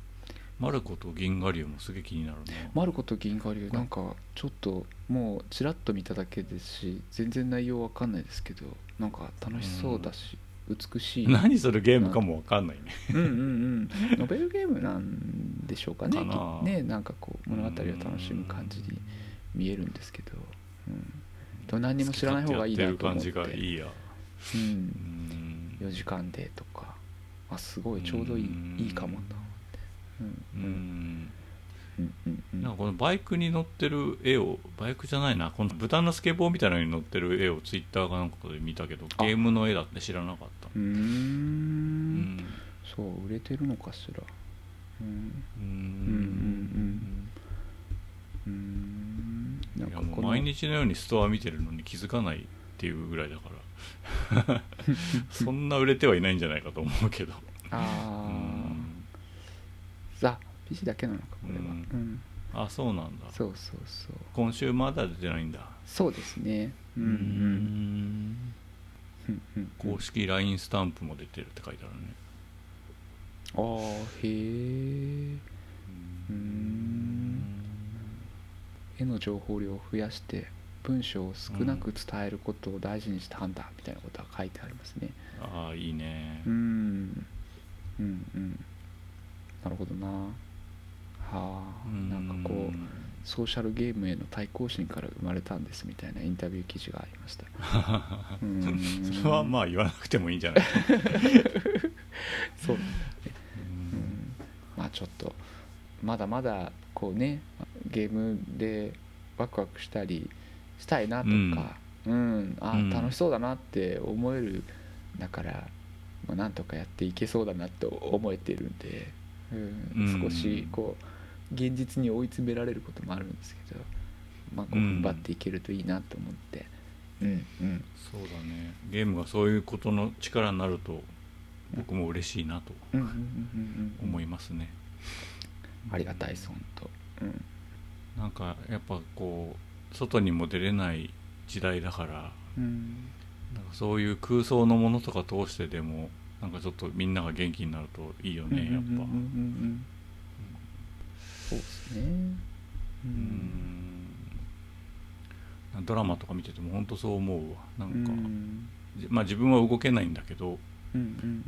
マルコと銀河流もすげえ気になるね。マルコと銀河流なんかちょっともうちらっと見ただけですし全然内容わかんないですけどなんか楽しそうだし、美しい。何するゲームかもわかんないね。うんうんうん。ノベルゲームなんでしょうかね。ねなんかこう物語を楽しむ感じに見えるんですけど、うん、何にも知らない方がいいなと思って。ってる感じがいいや。う、うん。ん4時間でとかあすごいちょうどいいうんいいかもと思って。うん。ううん。なん。かこのバイクに乗ってる絵をバイクじゃないなこの豚のスケボーみたいなのに乗ってる絵をツイッターかなん。かで見たけどあゲームの絵だって知らなかったうん。ん。そう売れてるのかしらうん。うん。うん。うーん。なん。いやもう毎日のようにストア見てるのに気づかないっていうぐらいだから。そんな売れてはいないんじゃないかと思うけど。ああうん。あ PC だけなのかこれは。ううん。んあそうなんだ。そうそうそう。今週まだ出てないんだ。そうですね。うんうん。ん。うんうん公式 LINE スタンプも出てるって書いてあるね。ああへえうーん絵の情報量を増やして文章を少なく伝えることを大事にしたんだみたいなことが書いてありますね。ああいいね。うんうんうん。なるほどな。はあなんかこうソーシャルゲームへの対抗心から生まれたんですみたいなインタビュー記事がありました。うーんそれはまあ言わなくてもいいんじゃない？そう。ううんん。まあちょっとまだまだこうねゲームでワクワクしたりしたいなとか、うん。あうん。楽しそうだなって思えるだから、まあ、なんとかやっていけそうだなと思えてるんで、うん。うん。少しこう現実に追い詰められることもあるんですけど、まあ、こううん。踏ん張っていけるといいなと思って、うんうん、そうだね。ゲームがそういうことの力になると僕も嬉しいなと思いますねありがたいです本当。うん。なんかやっぱこう外にも出れない時代だからうんなんかそういう空想のものとか通してでもなんかちょっとみんなが元気になるといいよねやっぱうんうんうんうんうん。そうですね。ううん。ドラマとか見てても本当そう思うわなんか、うん。じまあ自分は動けないんだけどうんう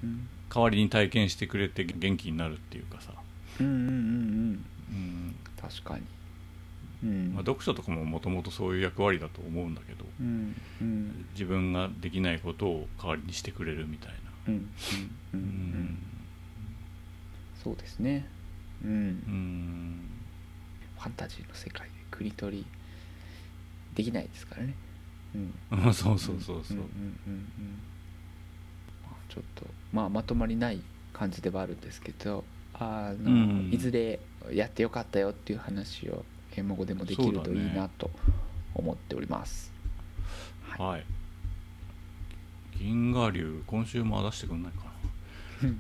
ん。代わりに体験してくれて元気になるっていうかさ、うんうんうんうん確かに。うん。まあ、読書とかももともとそういう役割だと思うんだけどうんうん。自分ができないことを代わりにしてくれるみたいな。そうですね。うん。うんファンタジーの世界で国取りできないですからね。うん。うんそうそうそうそう。ん。んうんうん。まあちょっとまあまとまりない感じではあるんですけどあの、うん。いずれやってよかったよっていう話をゲーム語でもできるといいなと思っております、はい。はい。銀河流今週も出してくんないかな。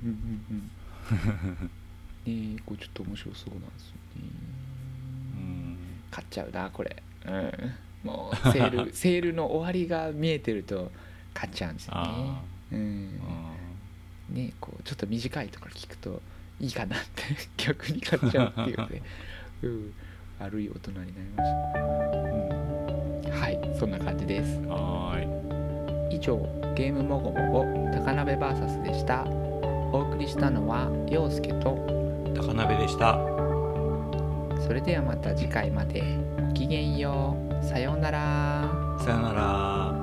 ねこれちょっと面白そうなんですよね。うん。買っちゃうなこれ。うん。もうセール セールの終わりが見えてると買っちゃうんですよね。あうん。あねこうちょっと短いとか聞くといいかなって 逆に買っちゃうっていうね、うん、悪い大人になりました、うん、はいそんな感じです。ーはーい。以上ゲームもごもご高鍋 VS でした。お送りしたのは陽介と高鍋でした。それではまた次回まで。ごきげんよう。さようなら。さよなら